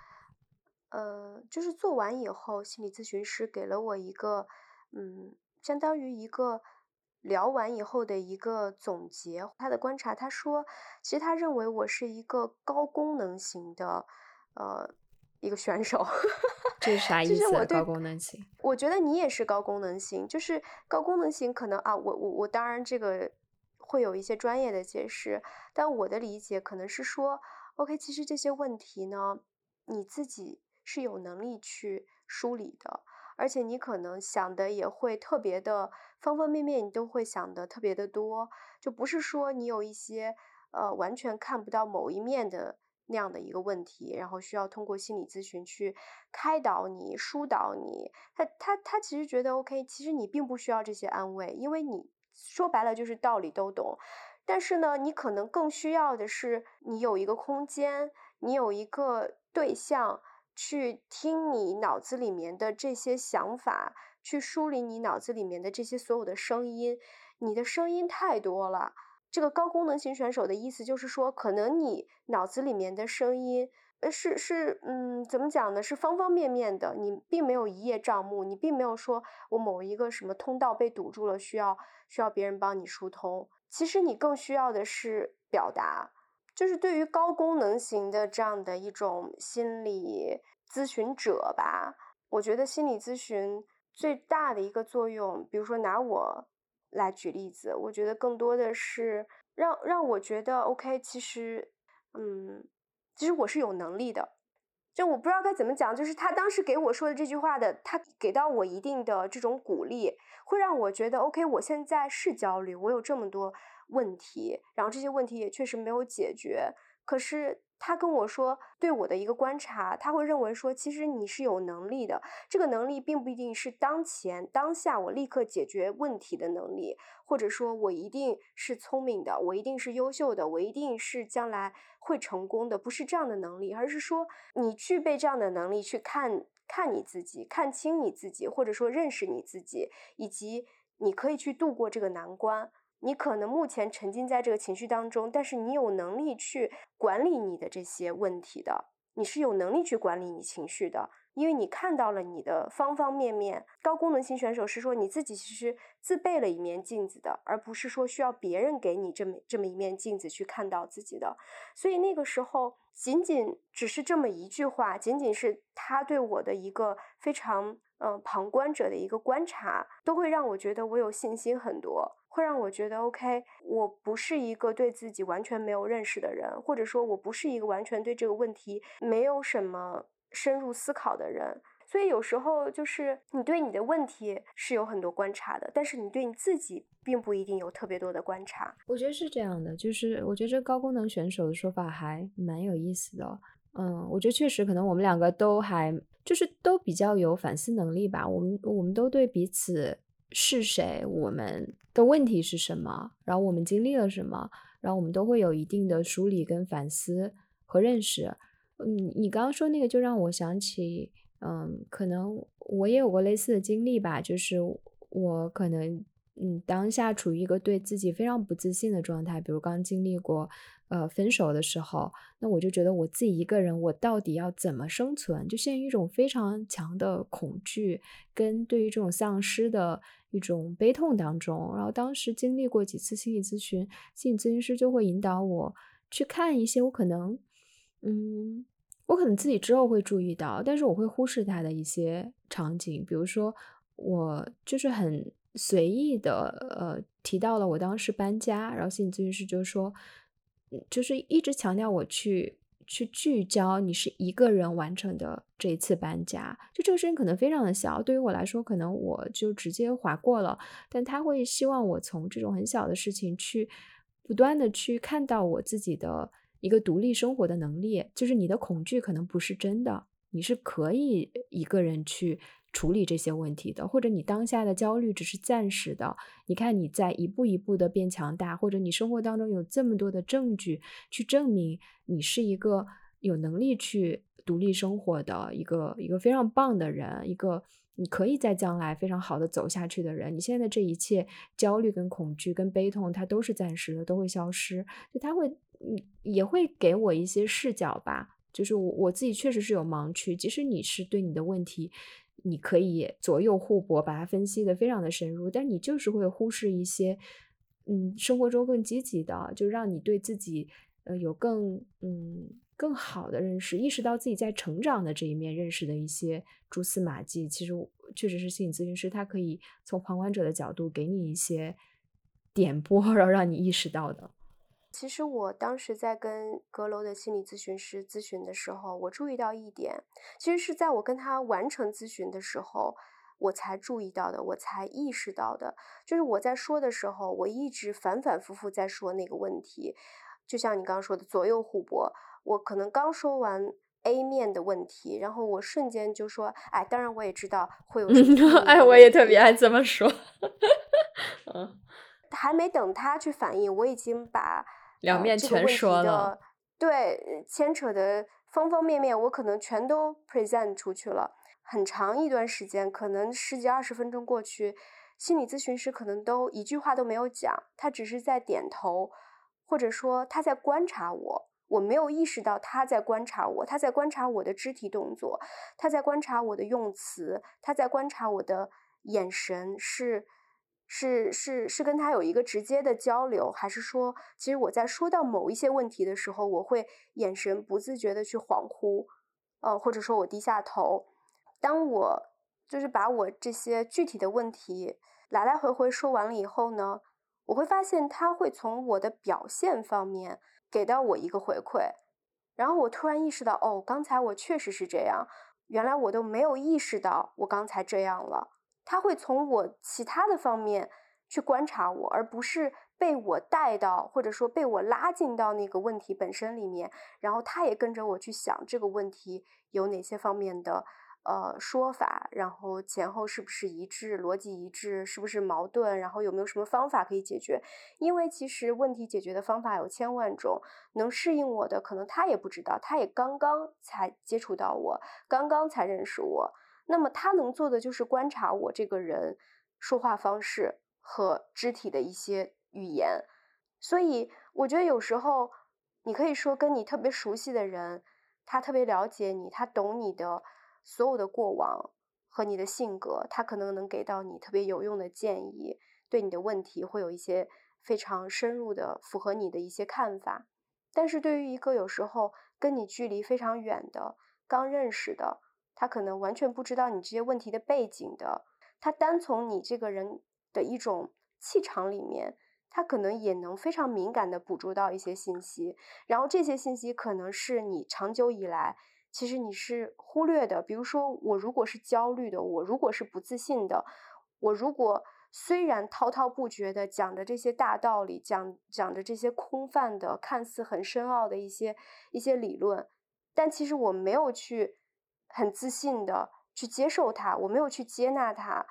呃，就是做完以后，心理咨询师给了我一个，嗯，相当于一个。聊完以后的一个总结，他的观察，他说，其实他认为我是一个高功能型的，呃，一个选手。[LAUGHS] 这是啥意思？高功能型？我觉得你也是高功能型，就是高功能型可能啊，我我我当然这个会有一些专业的解释，但我的理解可能是说，OK，其实这些问题呢，你自己是有能力去梳理的。而且你可能想的也会特别的方方面面，你都会想的特别的多，就不是说你有一些呃完全看不到某一面的那样的一个问题，然后需要通过心理咨询去开导你、疏导你。他他他其实觉得 OK，其实你并不需要这些安慰，因为你说白了就是道理都懂。但是呢，你可能更需要的是你有一个空间，你有一个对象。去听你脑子里面的这些想法，去梳理你脑子里面的这些所有的声音。你的声音太多了。这个高功能型选手的意思就是说，可能你脑子里面的声音，呃，是是，嗯，怎么讲呢？是方方面面的。你并没有一叶障目，你并没有说我某一个什么通道被堵住了，需要需要别人帮你疏通。其实你更需要的是表达。就是对于高功能型的这样的一种心理咨询者吧，我觉得心理咨询最大的一个作用，比如说拿我来举例子，我觉得更多的是让让我觉得 OK，其实，嗯，其实我是有能力的。就我不知道该怎么讲，就是他当时给我说的这句话的，他给到我一定的这种鼓励，会让我觉得 OK，我现在是焦虑，我有这么多。问题，然后这些问题也确实没有解决。可是他跟我说，对我的一个观察，他会认为说，其实你是有能力的。这个能力并不一定是当前当下我立刻解决问题的能力，或者说我一定是聪明的，我一定是优秀的，我一定是将来会成功的，不是这样的能力，而是说你具备这样的能力去看看你自己，看清你自己，或者说认识你自己，以及你可以去度过这个难关。你可能目前沉浸在这个情绪当中，但是你有能力去管理你的这些问题的，你是有能力去管理你情绪的，因为你看到了你的方方面面。高功能型选手是说你自己其实自备了一面镜子的，而不是说需要别人给你这么这么一面镜子去看到自己的。所以那个时候，仅仅只是这么一句话，仅仅是他对我的一个非常嗯旁观者的一个观察，都会让我觉得我有信心很多。会让我觉得 OK，我不是一个对自己完全没有认识的人，或者说我不是一个完全对这个问题没有什么深入思考的人。所以有时候就是你对你的问题是有很多观察的，但是你对你自己并不一定有特别多的观察。我觉得是这样的，就是我觉得这高功能选手的说法还蛮有意思的。嗯，我觉得确实可能我们两个都还就是都比较有反思能力吧。我们我们都对彼此。是谁？我们的问题是什么？然后我们经历了什么？然后我们都会有一定的梳理、跟反思和认识。嗯，你刚刚说那个，就让我想起，嗯，可能我也有过类似的经历吧，就是我可能。嗯，当下处于一个对自己非常不自信的状态，比如刚经历过呃分手的时候，那我就觉得我自己一个人，我到底要怎么生存？就陷入一种非常强的恐惧，跟对于这种丧失的一种悲痛当中。然后当时经历过几次心理咨询，心理咨询师就会引导我去看一些我可能，嗯，我可能自己之后会注意到，但是我会忽视它的一些场景，比如说我就是很。随意的，呃，提到了我当时搬家，然后心理咨询师就说，就是一直强调我去去聚焦你是一个人完成的这一次搬家，就这个事情可能非常的小，对于我来说，可能我就直接划过了，但他会希望我从这种很小的事情去不断的去看到我自己的一个独立生活的能力，就是你的恐惧可能不是真的，你是可以一个人去。处理这些问题的，或者你当下的焦虑只是暂时的。你看你在一步一步的变强大，或者你生活当中有这么多的证据去证明你是一个有能力去独立生活的一个一个非常棒的人，一个你可以在将来非常好的走下去的人。你现在的这一切焦虑、跟恐惧、跟悲痛，它都是暂时的，都会消失。就他会，也会给我一些视角吧。就是我我自己确实是有盲区，即使你是对你的问题，你可以左右互搏，把它分析的非常的深入，但你就是会忽视一些，嗯，生活中更积极的，就让你对自己呃有更嗯更好的认识，意识到自己在成长的这一面认识的一些蛛丝马迹。其实确实是心理咨询师，他可以从旁观者的角度给你一些点拨，然后让你意识到的。其实我当时在跟阁楼的心理咨询师咨询的时候，我注意到一点，其实是在我跟他完成咨询的时候，我才注意到的，我才意识到的，就是我在说的时候，我一直反反复复在说那个问题，就像你刚刚说的左右互搏，我可能刚说完 A 面的问题，然后我瞬间就说，哎，当然我也知道会有什么，[LAUGHS] 哎，我也特别爱。这么说，[LAUGHS] 嗯，还没等他去反应，我已经把。两面全说了，对，牵扯的方方面面，我可能全都 present 出去了。很长一段时间，可能十几二十分钟过去，心理咨询师可能都一句话都没有讲，他只是在点头，或者说他在观察我，我没有意识到他在观察我，他在观察我的肢体动作，他在观察我的用词，他在观察我的眼神是。是是是跟他有一个直接的交流，还是说，其实我在说到某一些问题的时候，我会眼神不自觉的去恍惚，呃，或者说我低下头。当我就是把我这些具体的问题来来回回说完了以后呢，我会发现他会从我的表现方面给到我一个回馈，然后我突然意识到，哦，刚才我确实是这样，原来我都没有意识到我刚才这样了。他会从我其他的方面去观察我，而不是被我带到，或者说被我拉进到那个问题本身里面。然后他也跟着我去想这个问题有哪些方面的呃说法，然后前后是不是一致，逻辑一致，是不是矛盾，然后有没有什么方法可以解决？因为其实问题解决的方法有千万种，能适应我的可能他也不知道，他也刚刚才接触到我，刚刚才认识我。那么他能做的就是观察我这个人说话方式和肢体的一些语言，所以我觉得有时候你可以说跟你特别熟悉的人，他特别了解你，他懂你的所有的过往和你的性格，他可能能给到你特别有用的建议，对你的问题会有一些非常深入的符合你的一些看法。但是对于一个有时候跟你距离非常远的刚认识的，他可能完全不知道你这些问题的背景的，他单从你这个人的一种气场里面，他可能也能非常敏感的捕捉到一些信息，然后这些信息可能是你长久以来其实你是忽略的。比如说，我如果是焦虑的，我如果是不自信的，我如果虽然滔滔不绝的讲着这些大道理，讲讲着这些空泛的、看似很深奥的一些一些理论，但其实我没有去。很自信的去接受它，我没有去接纳它，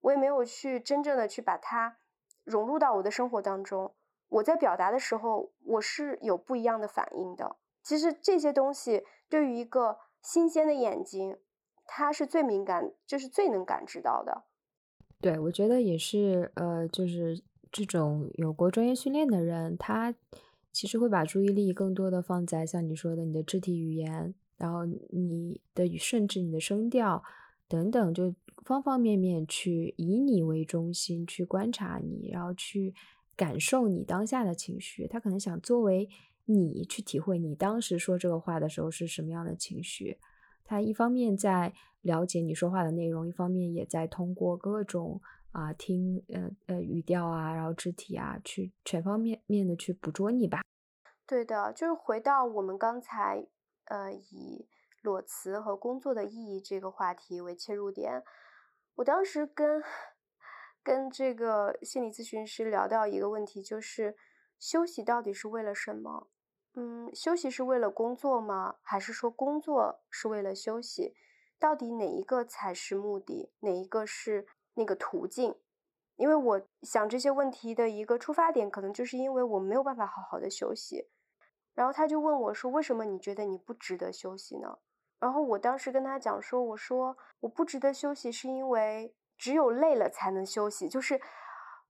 我也没有去真正的去把它融入到我的生活当中。我在表达的时候，我是有不一样的反应的。其实这些东西对于一个新鲜的眼睛，它是最敏感，就是最能感知到的。对，我觉得也是，呃，就是这种有过专业训练的人，他其实会把注意力更多的放在像你说的你的肢体语言。然后你的甚至你的声调等等，就方方面面去以你为中心去观察你，然后去感受你当下的情绪。他可能想作为你去体会你当时说这个话的时候是什么样的情绪。他一方面在了解你说话的内容，一方面也在通过各种啊听呃呃语调啊，然后肢体啊，去全方面面的去捕捉你吧。对的，就是回到我们刚才。呃，以裸辞和工作的意义这个话题为切入点，我当时跟跟这个心理咨询师聊到一个问题，就是休息到底是为了什么？嗯，休息是为了工作吗？还是说工作是为了休息？到底哪一个才是目的？哪一个是那个途径？因为我想这些问题的一个出发点，可能就是因为我没有办法好好的休息。然后他就问我说：“为什么你觉得你不值得休息呢？”然后我当时跟他讲说：“我说我不值得休息，是因为只有累了才能休息，就是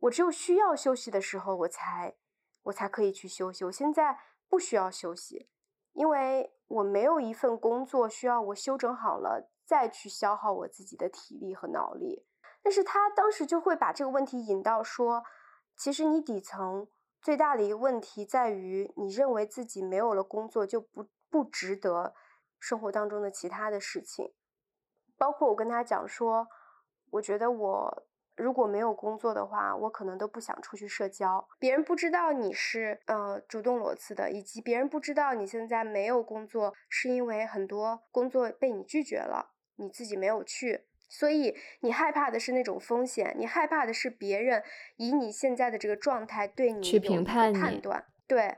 我只有需要休息的时候，我才我才可以去休息。我现在不需要休息，因为我没有一份工作需要我休整好了再去消耗我自己的体力和脑力。但是他当时就会把这个问题引到说，其实你底层。”最大的一个问题在于，你认为自己没有了工作就不不值得生活当中的其他的事情，包括我跟他讲说，我觉得我如果没有工作的话，我可能都不想出去社交。别人不知道你是呃主动裸辞的，以及别人不知道你现在没有工作，是因为很多工作被你拒绝了，你自己没有去。所以你害怕的是那种风险，你害怕的是别人以你现在的这个状态对你去评判判断。对，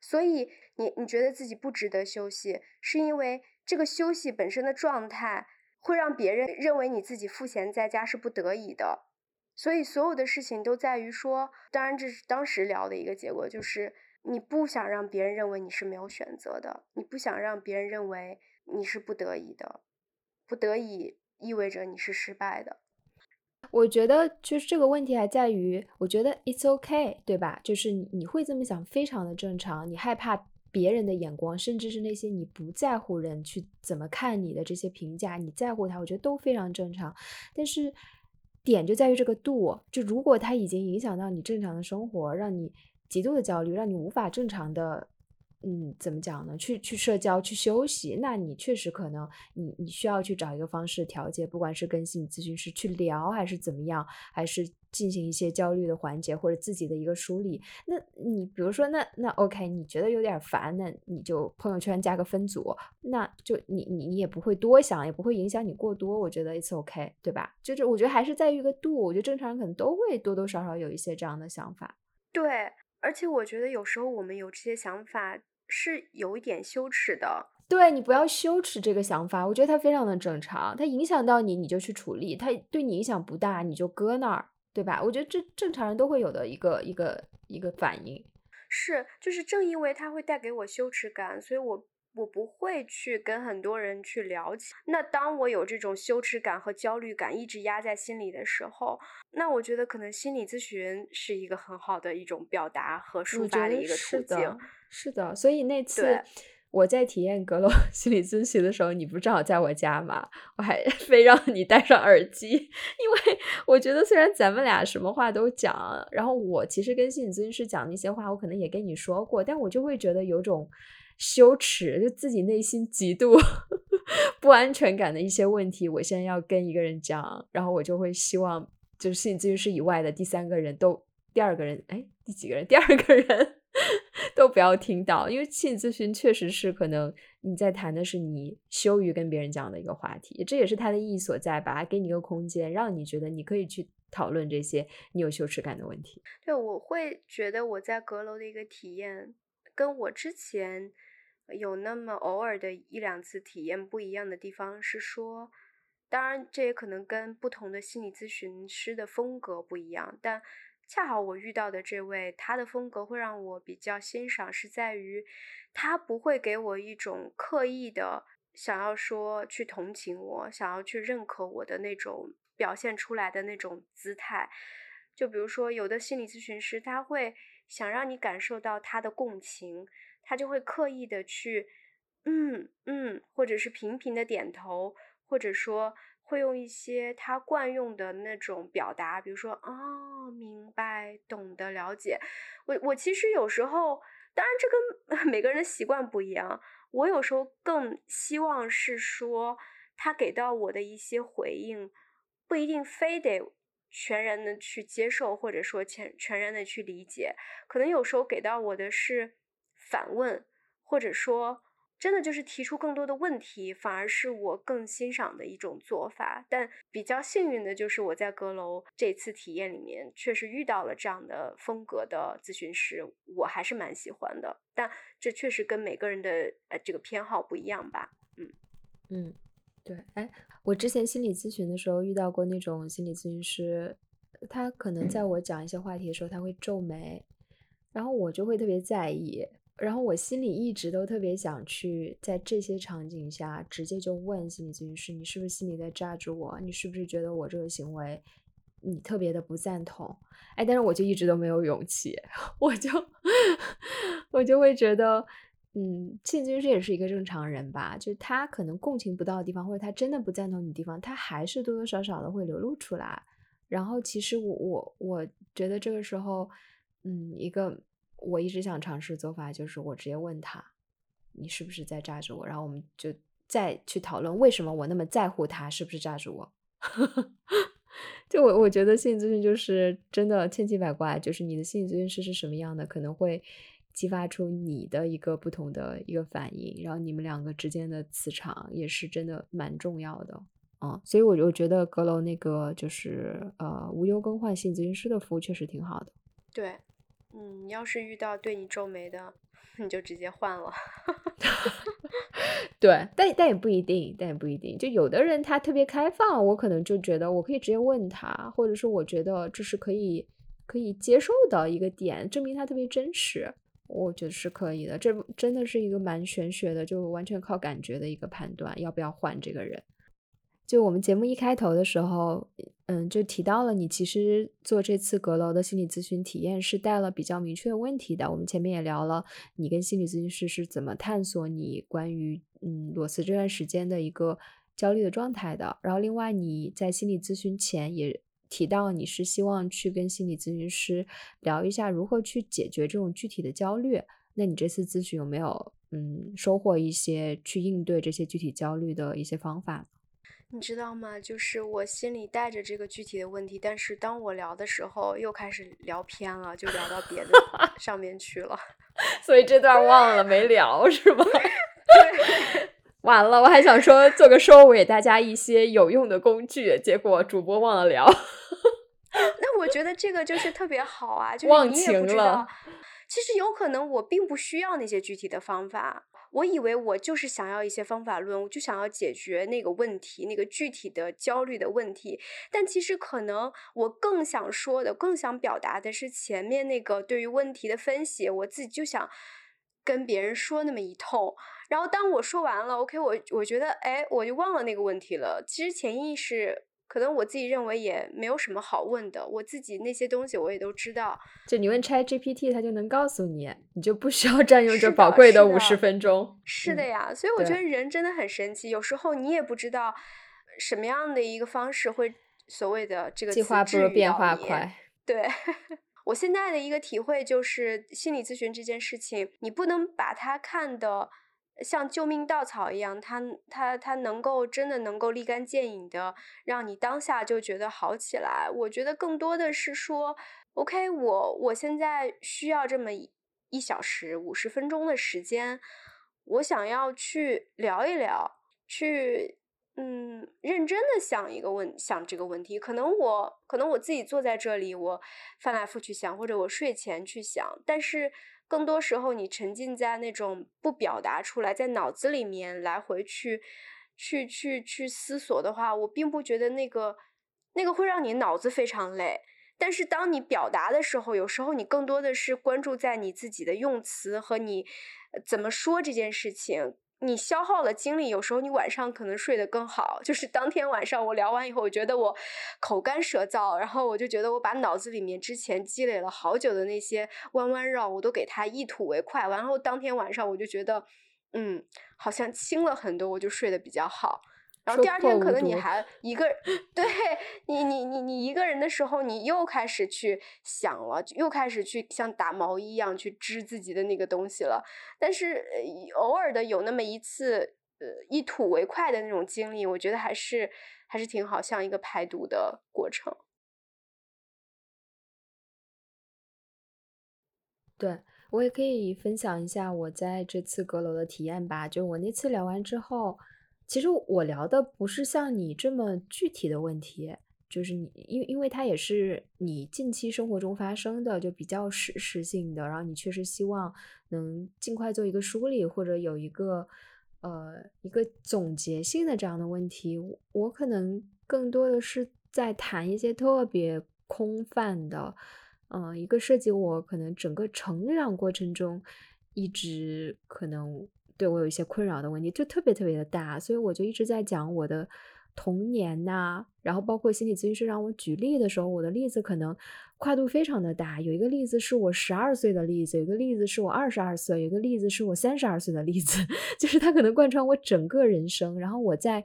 所以你你觉得自己不值得休息，是因为这个休息本身的状态会让别人认为你自己赋闲在家是不得已的。所以所有的事情都在于说，当然这是当时聊的一个结果，就是你不想让别人认为你是没有选择的，你不想让别人认为你是不得已的，不得已。意味着你是失败的。我觉得就是这个问题还在于，我觉得 it's okay，对吧？就是你会这么想，非常的正常。你害怕别人的眼光，甚至是那些你不在乎人去怎么看你的这些评价，你在乎他，我觉得都非常正常。但是点就在于这个度，就如果他已经影响到你正常的生活，让你极度的焦虑，让你无法正常的。嗯，怎么讲呢？去去社交，去休息，那你确实可能，你你需要去找一个方式调节，不管是跟心理咨询师去聊，还是怎么样，还是进行一些焦虑的缓解，或者自己的一个梳理。那你比如说，那那 OK，你觉得有点烦，那你就朋友圈加个分组，那就你你你也不会多想，也不会影响你过多。我觉得 It's OK，对吧？就是我觉得还是在于一个度。我觉得正常人可能都会多多少少有一些这样的想法。对，而且我觉得有时候我们有这些想法。是有一点羞耻的，对你不要羞耻这个想法，我觉得它非常的正常。它影响到你，你就去处理；它对你影响不大，你就搁那儿，对吧？我觉得这正常人都会有的一个一个一个反应。是，就是正因为它会带给我羞耻感，所以我我不会去跟很多人去聊起。那当我有这种羞耻感和焦虑感一直压在心里的时候，那我觉得可能心理咨询是一个很好的一种表达和抒发的一个途径。是的，所以那次我在体验阁楼 [LAUGHS] 心理咨询的时候，你不正好在我家吗？我还 [LAUGHS] 非让你戴上耳机，因为我觉得虽然咱们俩什么话都讲，然后我其实跟心理咨询师讲那些话，我可能也跟你说过，但我就会觉得有种羞耻，就自己内心极度 [LAUGHS] 不安全感的一些问题，我现在要跟一个人讲，然后我就会希望，就是心理咨询师以外的第三个人都，第二个人，哎，第几个人？第二个人。都不要听到，因为心理咨询确实是可能你在谈的是你羞于跟别人讲的一个话题，这也是它的意义所在吧？给你一个空间，让你觉得你可以去讨论这些你有羞耻感的问题。对，我会觉得我在阁楼的一个体验，跟我之前有那么偶尔的一两次体验不一样的地方是说，当然这也可能跟不同的心理咨询师的风格不一样，但。恰好我遇到的这位，他的风格会让我比较欣赏，是在于他不会给我一种刻意的想要说去同情我，想要去认可我的那种表现出来的那种姿态。就比如说，有的心理咨询师他会想让你感受到他的共情，他就会刻意的去嗯嗯，或者是频频的点头，或者说。会用一些他惯用的那种表达，比如说哦，明白、懂得、了解。我我其实有时候，当然这跟 [LAUGHS] 每个人的习惯不一样。我有时候更希望是说，他给到我的一些回应，不一定非得全然的去接受，或者说全全然的去理解。可能有时候给到我的是反问，或者说。真的就是提出更多的问题，反而是我更欣赏的一种做法。但比较幸运的就是我在阁楼这次体验里面，确实遇到了这样的风格的咨询师，我还是蛮喜欢的。但这确实跟每个人的呃这个偏好不一样吧。嗯嗯，对。哎，我之前心理咨询的时候遇到过那种心理咨询师，他可能在我讲一些话题的时候，他会皱眉，然后我就会特别在意。然后我心里一直都特别想去在这些场景下直接就问心理咨询师：“你是不是心里在扎着我？你是不是觉得我这个行为你特别的不赞同？”哎，但是我就一直都没有勇气，[LAUGHS] 我就 [LAUGHS] 我就会觉得，嗯，心理咨询师也是一个正常人吧，就他可能共情不到的地方，或者他真的不赞同你的地方，他还是多多少少的会流露出来。然后其实我我我觉得这个时候，嗯，一个。我一直想尝试做法，就是我直接问他，你是不是在炸着我？然后我们就再去讨论为什么我那么在乎他是不是炸着我。[LAUGHS] 就我我觉得心理咨询就是真的千奇百怪，就是你的心理咨询师是什么样的，可能会激发出你的一个不同的一个反应，然后你们两个之间的磁场也是真的蛮重要的。嗯，所以我我觉得阁楼那个就是呃无忧更换心理咨询师的服务确实挺好的。对。嗯，你要是遇到对你皱眉的，你就直接换了。[LAUGHS] 对，但但也不一定，但也不一定。就有的人他特别开放，我可能就觉得我可以直接问他，或者说我觉得这是可以可以接受的一个点，证明他特别真实，我觉得是可以的。这真的是一个蛮玄学的，就完全靠感觉的一个判断，要不要换这个人。就我们节目一开头的时候，嗯，就提到了你其实做这次阁楼的心理咨询体验是带了比较明确的问题的。我们前面也聊了你跟心理咨询师是怎么探索你关于嗯裸辞这段时间的一个焦虑的状态的。然后另外你在心理咨询前也提到你是希望去跟心理咨询师聊一下如何去解决这种具体的焦虑。那你这次咨询有没有嗯收获一些去应对这些具体焦虑的一些方法？你知道吗？就是我心里带着这个具体的问题，但是当我聊的时候，又开始聊偏了，就聊到别的 [LAUGHS] 上面去了。所以这段忘了没聊，是吗？[LAUGHS] 完了，我还想说做个收尾，大家一些有用的工具，结果主播忘了聊。[LAUGHS] 那我觉得这个就是特别好啊，就忘情了。其实有可能我并不需要那些具体的方法。我以为我就是想要一些方法论，我就想要解决那个问题，那个具体的焦虑的问题。但其实可能我更想说的、更想表达的是前面那个对于问题的分析。我自己就想跟别人说那么一通，然后当我说完了，OK，我我觉得，哎，我就忘了那个问题了。其实潜意识。可能我自己认为也没有什么好问的，我自己那些东西我也都知道。就你问 Chat GPT，它就能告诉你，你就不需要占用这宝贵的五十分钟。是的呀，所以我觉得人真的很神奇。有时候你也不知道什么样的一个方式会所谓的这个计划不如变化快。对 [LAUGHS] 我现在的一个体会就是，心理咨询这件事情，你不能把它看的。像救命稻草一样，它它它能够真的能够立竿见影的让你当下就觉得好起来。我觉得更多的是说，OK，我我现在需要这么一小时五十分钟的时间，我想要去聊一聊，去嗯认真的想一个问想这个问题。可能我可能我自己坐在这里，我翻来覆去想，或者我睡前去想，但是。更多时候，你沉浸在那种不表达出来，在脑子里面来回去、去、去、去思索的话，我并不觉得那个那个会让你脑子非常累。但是当你表达的时候，有时候你更多的是关注在你自己的用词和你怎么说这件事情。你消耗了精力，有时候你晚上可能睡得更好。就是当天晚上我聊完以后，我觉得我口干舌燥，然后我就觉得我把脑子里面之前积累了好久的那些弯弯绕，我都给它一吐为快。然后当天晚上我就觉得，嗯，好像轻了很多，我就睡得比较好。然后第二天可能你还一个，对你你你你一个人的时候，你又开始去想了，又开始去像打毛衣一样去织自己的那个东西了。但是偶尔的有那么一次，呃，一吐为快的那种经历，我觉得还是还是挺好，像一个排毒的过程。对我也可以分享一下我在这次阁楼的体验吧。就我那次聊完之后。其实我聊的不是像你这么具体的问题，就是你，因因为它也是你近期生活中发生的，就比较实时性的。然后你确实希望能尽快做一个梳理，或者有一个呃一个总结性的这样的问题。我可能更多的是在谈一些特别空泛的，嗯，一个涉及我可能整个成长过程中一直可能对我有一些困扰的问题，就特别特别的大，所以我就一直在讲我的童年呐，然后包括心理咨询师让我举例的时候，我的例子可能跨度非常的大。有一个例子是我十二岁的例子，有一个例子是我二十二岁，有一个例子是我三十二岁的例子，[LAUGHS] 就是它可能贯穿我整个人生。然后我在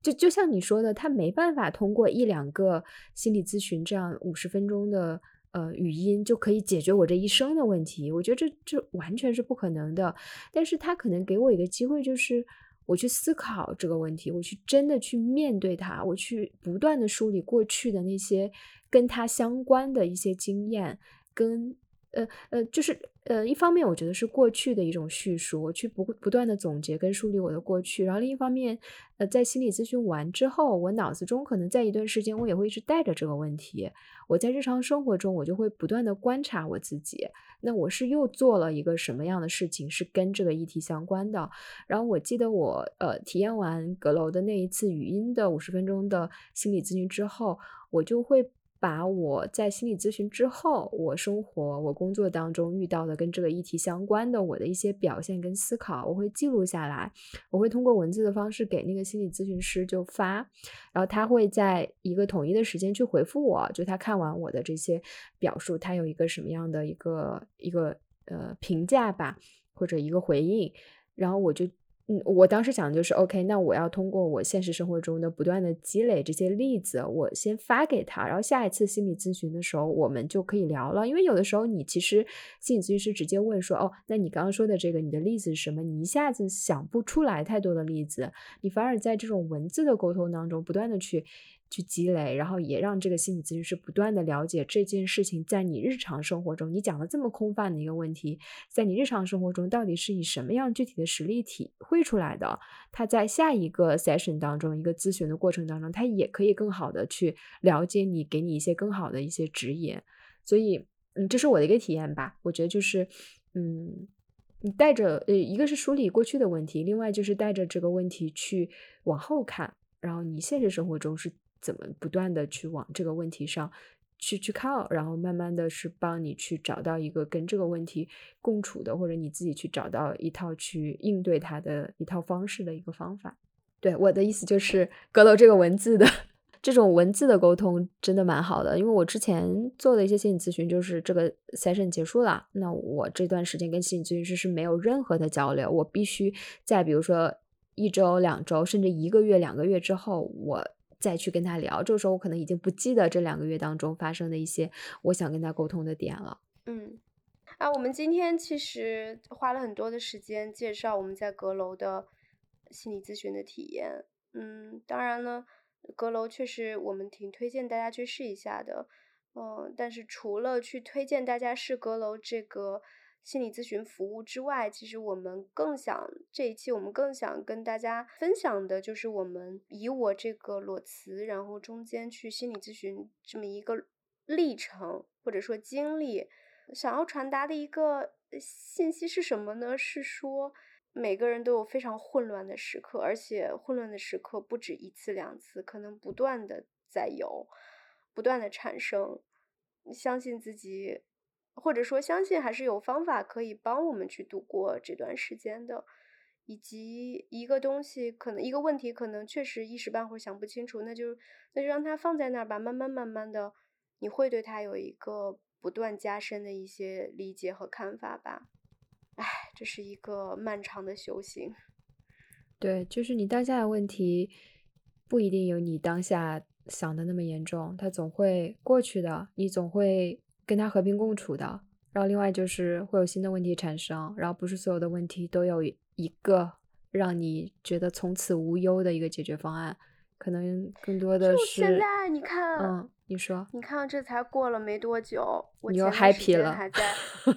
就就像你说的，他没办法通过一两个心理咨询这样五十分钟的。呃，语音就可以解决我这一生的问题，我觉得这这完全是不可能的。但是他可能给我一个机会，就是我去思考这个问题，我去真的去面对它，我去不断的梳理过去的那些跟他相关的一些经验，跟呃呃，就是呃，一方面我觉得是过去的一种叙述，我去不不断的总结跟梳理我的过去，然后另一方面，呃，在心理咨询完之后，我脑子中可能在一段时间，我也会一直带着这个问题。我在日常生活中，我就会不断的观察我自己。那我是又做了一个什么样的事情是跟这个议题相关的？然后我记得我呃体验完阁楼的那一次语音的五十分钟的心理咨询之后，我就会。把我在心理咨询之后，我生活、我工作当中遇到的跟这个议题相关的我的一些表现跟思考，我会记录下来。我会通过文字的方式给那个心理咨询师就发，然后他会在一个统一的时间去回复我，就他看完我的这些表述，他有一个什么样的一个一个呃评价吧，或者一个回应，然后我就。我当时想的就是，OK，那我要通过我现实生活中的不断的积累这些例子，我先发给他，然后下一次心理咨询的时候，我们就可以聊了。因为有的时候你其实心理咨询师直接问说，哦，那你刚刚说的这个，你的例子是什么？你一下子想不出来太多的例子，你反而在这种文字的沟通当中不断的去。去积累，然后也让这个心理咨询师不断的了解这件事情，在你日常生活中，你讲了这么空泛的一个问题，在你日常生活中到底是以什么样具体的实例体会出来的？他在下一个 session 当中，一个咨询的过程当中，他也可以更好的去了解你，给你一些更好的一些指引。所以，嗯，这是我的一个体验吧。我觉得就是，嗯，你带着呃，一个是梳理过去的问题，另外就是带着这个问题去往后看，然后你现实生活中是。怎么不断的去往这个问题上去去靠，然后慢慢的是帮你去找到一个跟这个问题共处的，或者你自己去找到一套去应对它的一套方式的一个方法。对我的意思就是，阁楼这个文字的 [LAUGHS] 这种文字的沟通真的蛮好的，因为我之前做的一些心理咨询，就是这个 session 结束了，那我这段时间跟心理咨询师是没有任何的交流，我必须在比如说一周、两周，甚至一个月、两个月之后，我。再去跟他聊，这个时候我可能已经不记得这两个月当中发生的一些我想跟他沟通的点了。嗯，啊，我们今天其实花了很多的时间介绍我们在阁楼的心理咨询的体验。嗯，当然呢，阁楼确实我们挺推荐大家去试一下的。嗯，但是除了去推荐大家试阁楼这个。心理咨询服务之外，其实我们更想这一期我们更想跟大家分享的，就是我们以我这个裸辞，然后中间去心理咨询这么一个历程或者说经历，想要传达的一个信息是什么呢？是说每个人都有非常混乱的时刻，而且混乱的时刻不止一次两次，可能不断的在有，不断的产生，相信自己。或者说，相信还是有方法可以帮我们去度过这段时间的，以及一个东西，可能一个问题，可能确实一时半会儿想不清楚，那就那就让它放在那儿吧，慢慢慢慢的，你会对它有一个不断加深的一些理解和看法吧。唉，这是一个漫长的修行。对，就是你当下的问题不一定有你当下想的那么严重，它总会过去的，你总会。跟他和平共处的，然后另外就是会有新的问题产生，然后不是所有的问题都有一个让你觉得从此无忧的一个解决方案，可能更多的是现在你看，嗯，你说，你看这才过了没多久，我你又 happy 了，还在，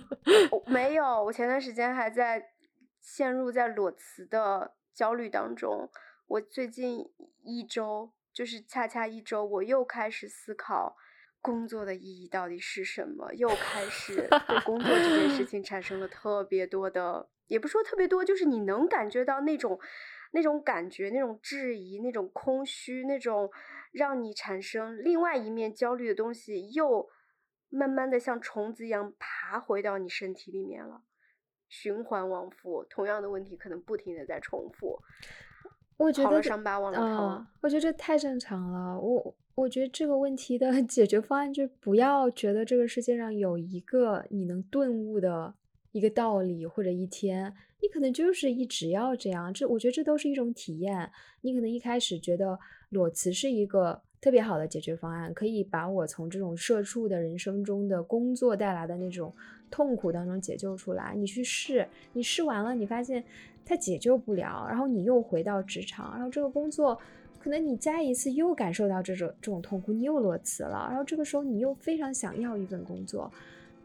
[LAUGHS] 没有，我前段时间还在陷入在裸辞的焦虑当中，我最近一周就是恰恰一周，我又开始思考。工作的意义到底是什么？又开始对工作这件事 [LAUGHS] 情产生了特别多的，也不说特别多，就是你能感觉到那种那种感觉、那种质疑、那种空虚、那种让你产生另外一面焦虑的东西，又慢慢的像虫子一样爬回到你身体里面了。循环往复，同样的问题可能不停的在重复。我觉得伤疤忘了疼，我觉得这太正常了。我我觉得这个问题的解决方案就不要觉得这个世界上有一个你能顿悟的一个道理或者一天，你可能就是一直要这样。这我觉得这都是一种体验。你可能一开始觉得裸辞是一个特别好的解决方案，可以把我从这种社畜的人生中的工作带来的那种痛苦当中解救出来。你去试，你试完了，你发现。它解救不了，然后你又回到职场，然后这个工作，可能你再一次又感受到这种这种痛苦，你又裸辞了，然后这个时候你又非常想要一份工作，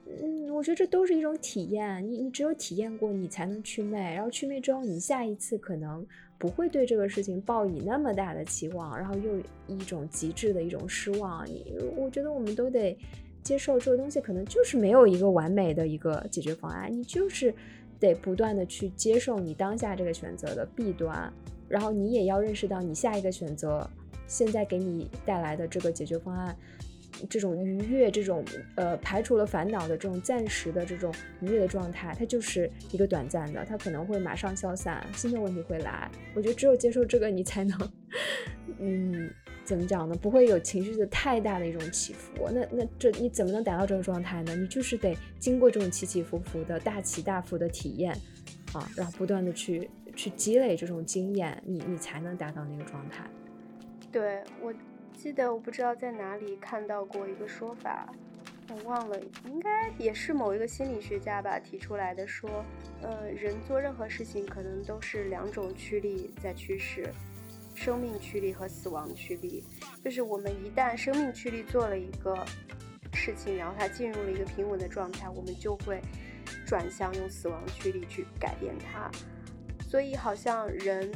嗯，我觉得这都是一种体验，你你只有体验过，你才能去魅，然后去魅之后，你下一次可能不会对这个事情抱以那么大的期望，然后又一种极致的一种失望，你我觉得我们都得接受这个东西，可能就是没有一个完美的一个解决方案，你就是。得不断的去接受你当下这个选择的弊端，然后你也要认识到你下一个选择现在给你带来的这个解决方案，这种愉悦，这种呃排除了烦恼的这种暂时的这种愉悦的状态，它就是一个短暂的，它可能会马上消散，新的问题会来。我觉得只有接受这个，你才能，[LAUGHS] 嗯。怎么讲呢？不会有情绪的太大的一种起伏。那那这你怎么能达到这种状态呢？你就是得经过这种起起伏伏的大起大伏的体验啊，然后不断的去去积累这种经验，你你才能达到那个状态。对我记得我不知道在哪里看到过一个说法，我忘了，应该也是某一个心理学家吧提出来的，说，呃，人做任何事情可能都是两种驱力在驱使。生命驱力和死亡驱力，就是我们一旦生命驱力做了一个事情，然后它进入了一个平稳的状态，我们就会转向用死亡驱力去改变它。所以，好像人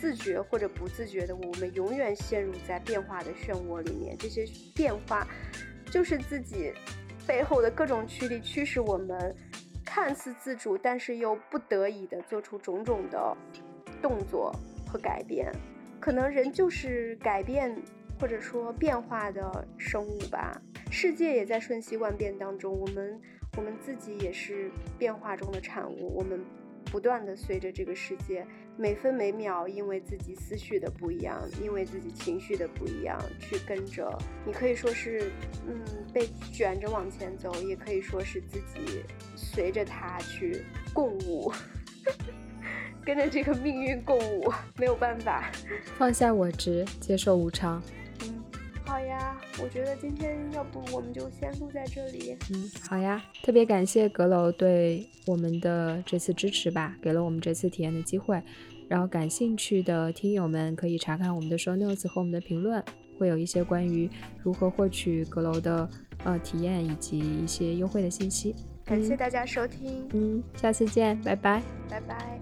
自觉或者不自觉的，我们永远陷入在变化的漩涡里面。这些变化就是自己背后的各种驱力驱使我们看似自主，但是又不得已的做出种种的动作和改变。可能人就是改变或者说变化的生物吧，世界也在瞬息万变当中，我们我们自己也是变化中的产物，我们不断的随着这个世界每分每秒，因为自己思绪的不一样，因为自己情绪的不一样，去跟着，你可以说是嗯被卷着往前走，也可以说是自己随着它去共舞。[LAUGHS] 跟着这个命运共舞，没有办法，放下我执，接受无常。嗯，好呀，我觉得今天要不我们就先录在这里。嗯，好呀，特别感谢阁楼对我们的这次支持吧，给了我们这次体验的机会。然后感兴趣的听友们可以查看我们的 show notes 和我们的评论，会有一些关于如何获取阁楼的呃体验以及一些优惠的信息。感谢大家收听，嗯，下次见，拜拜，拜拜。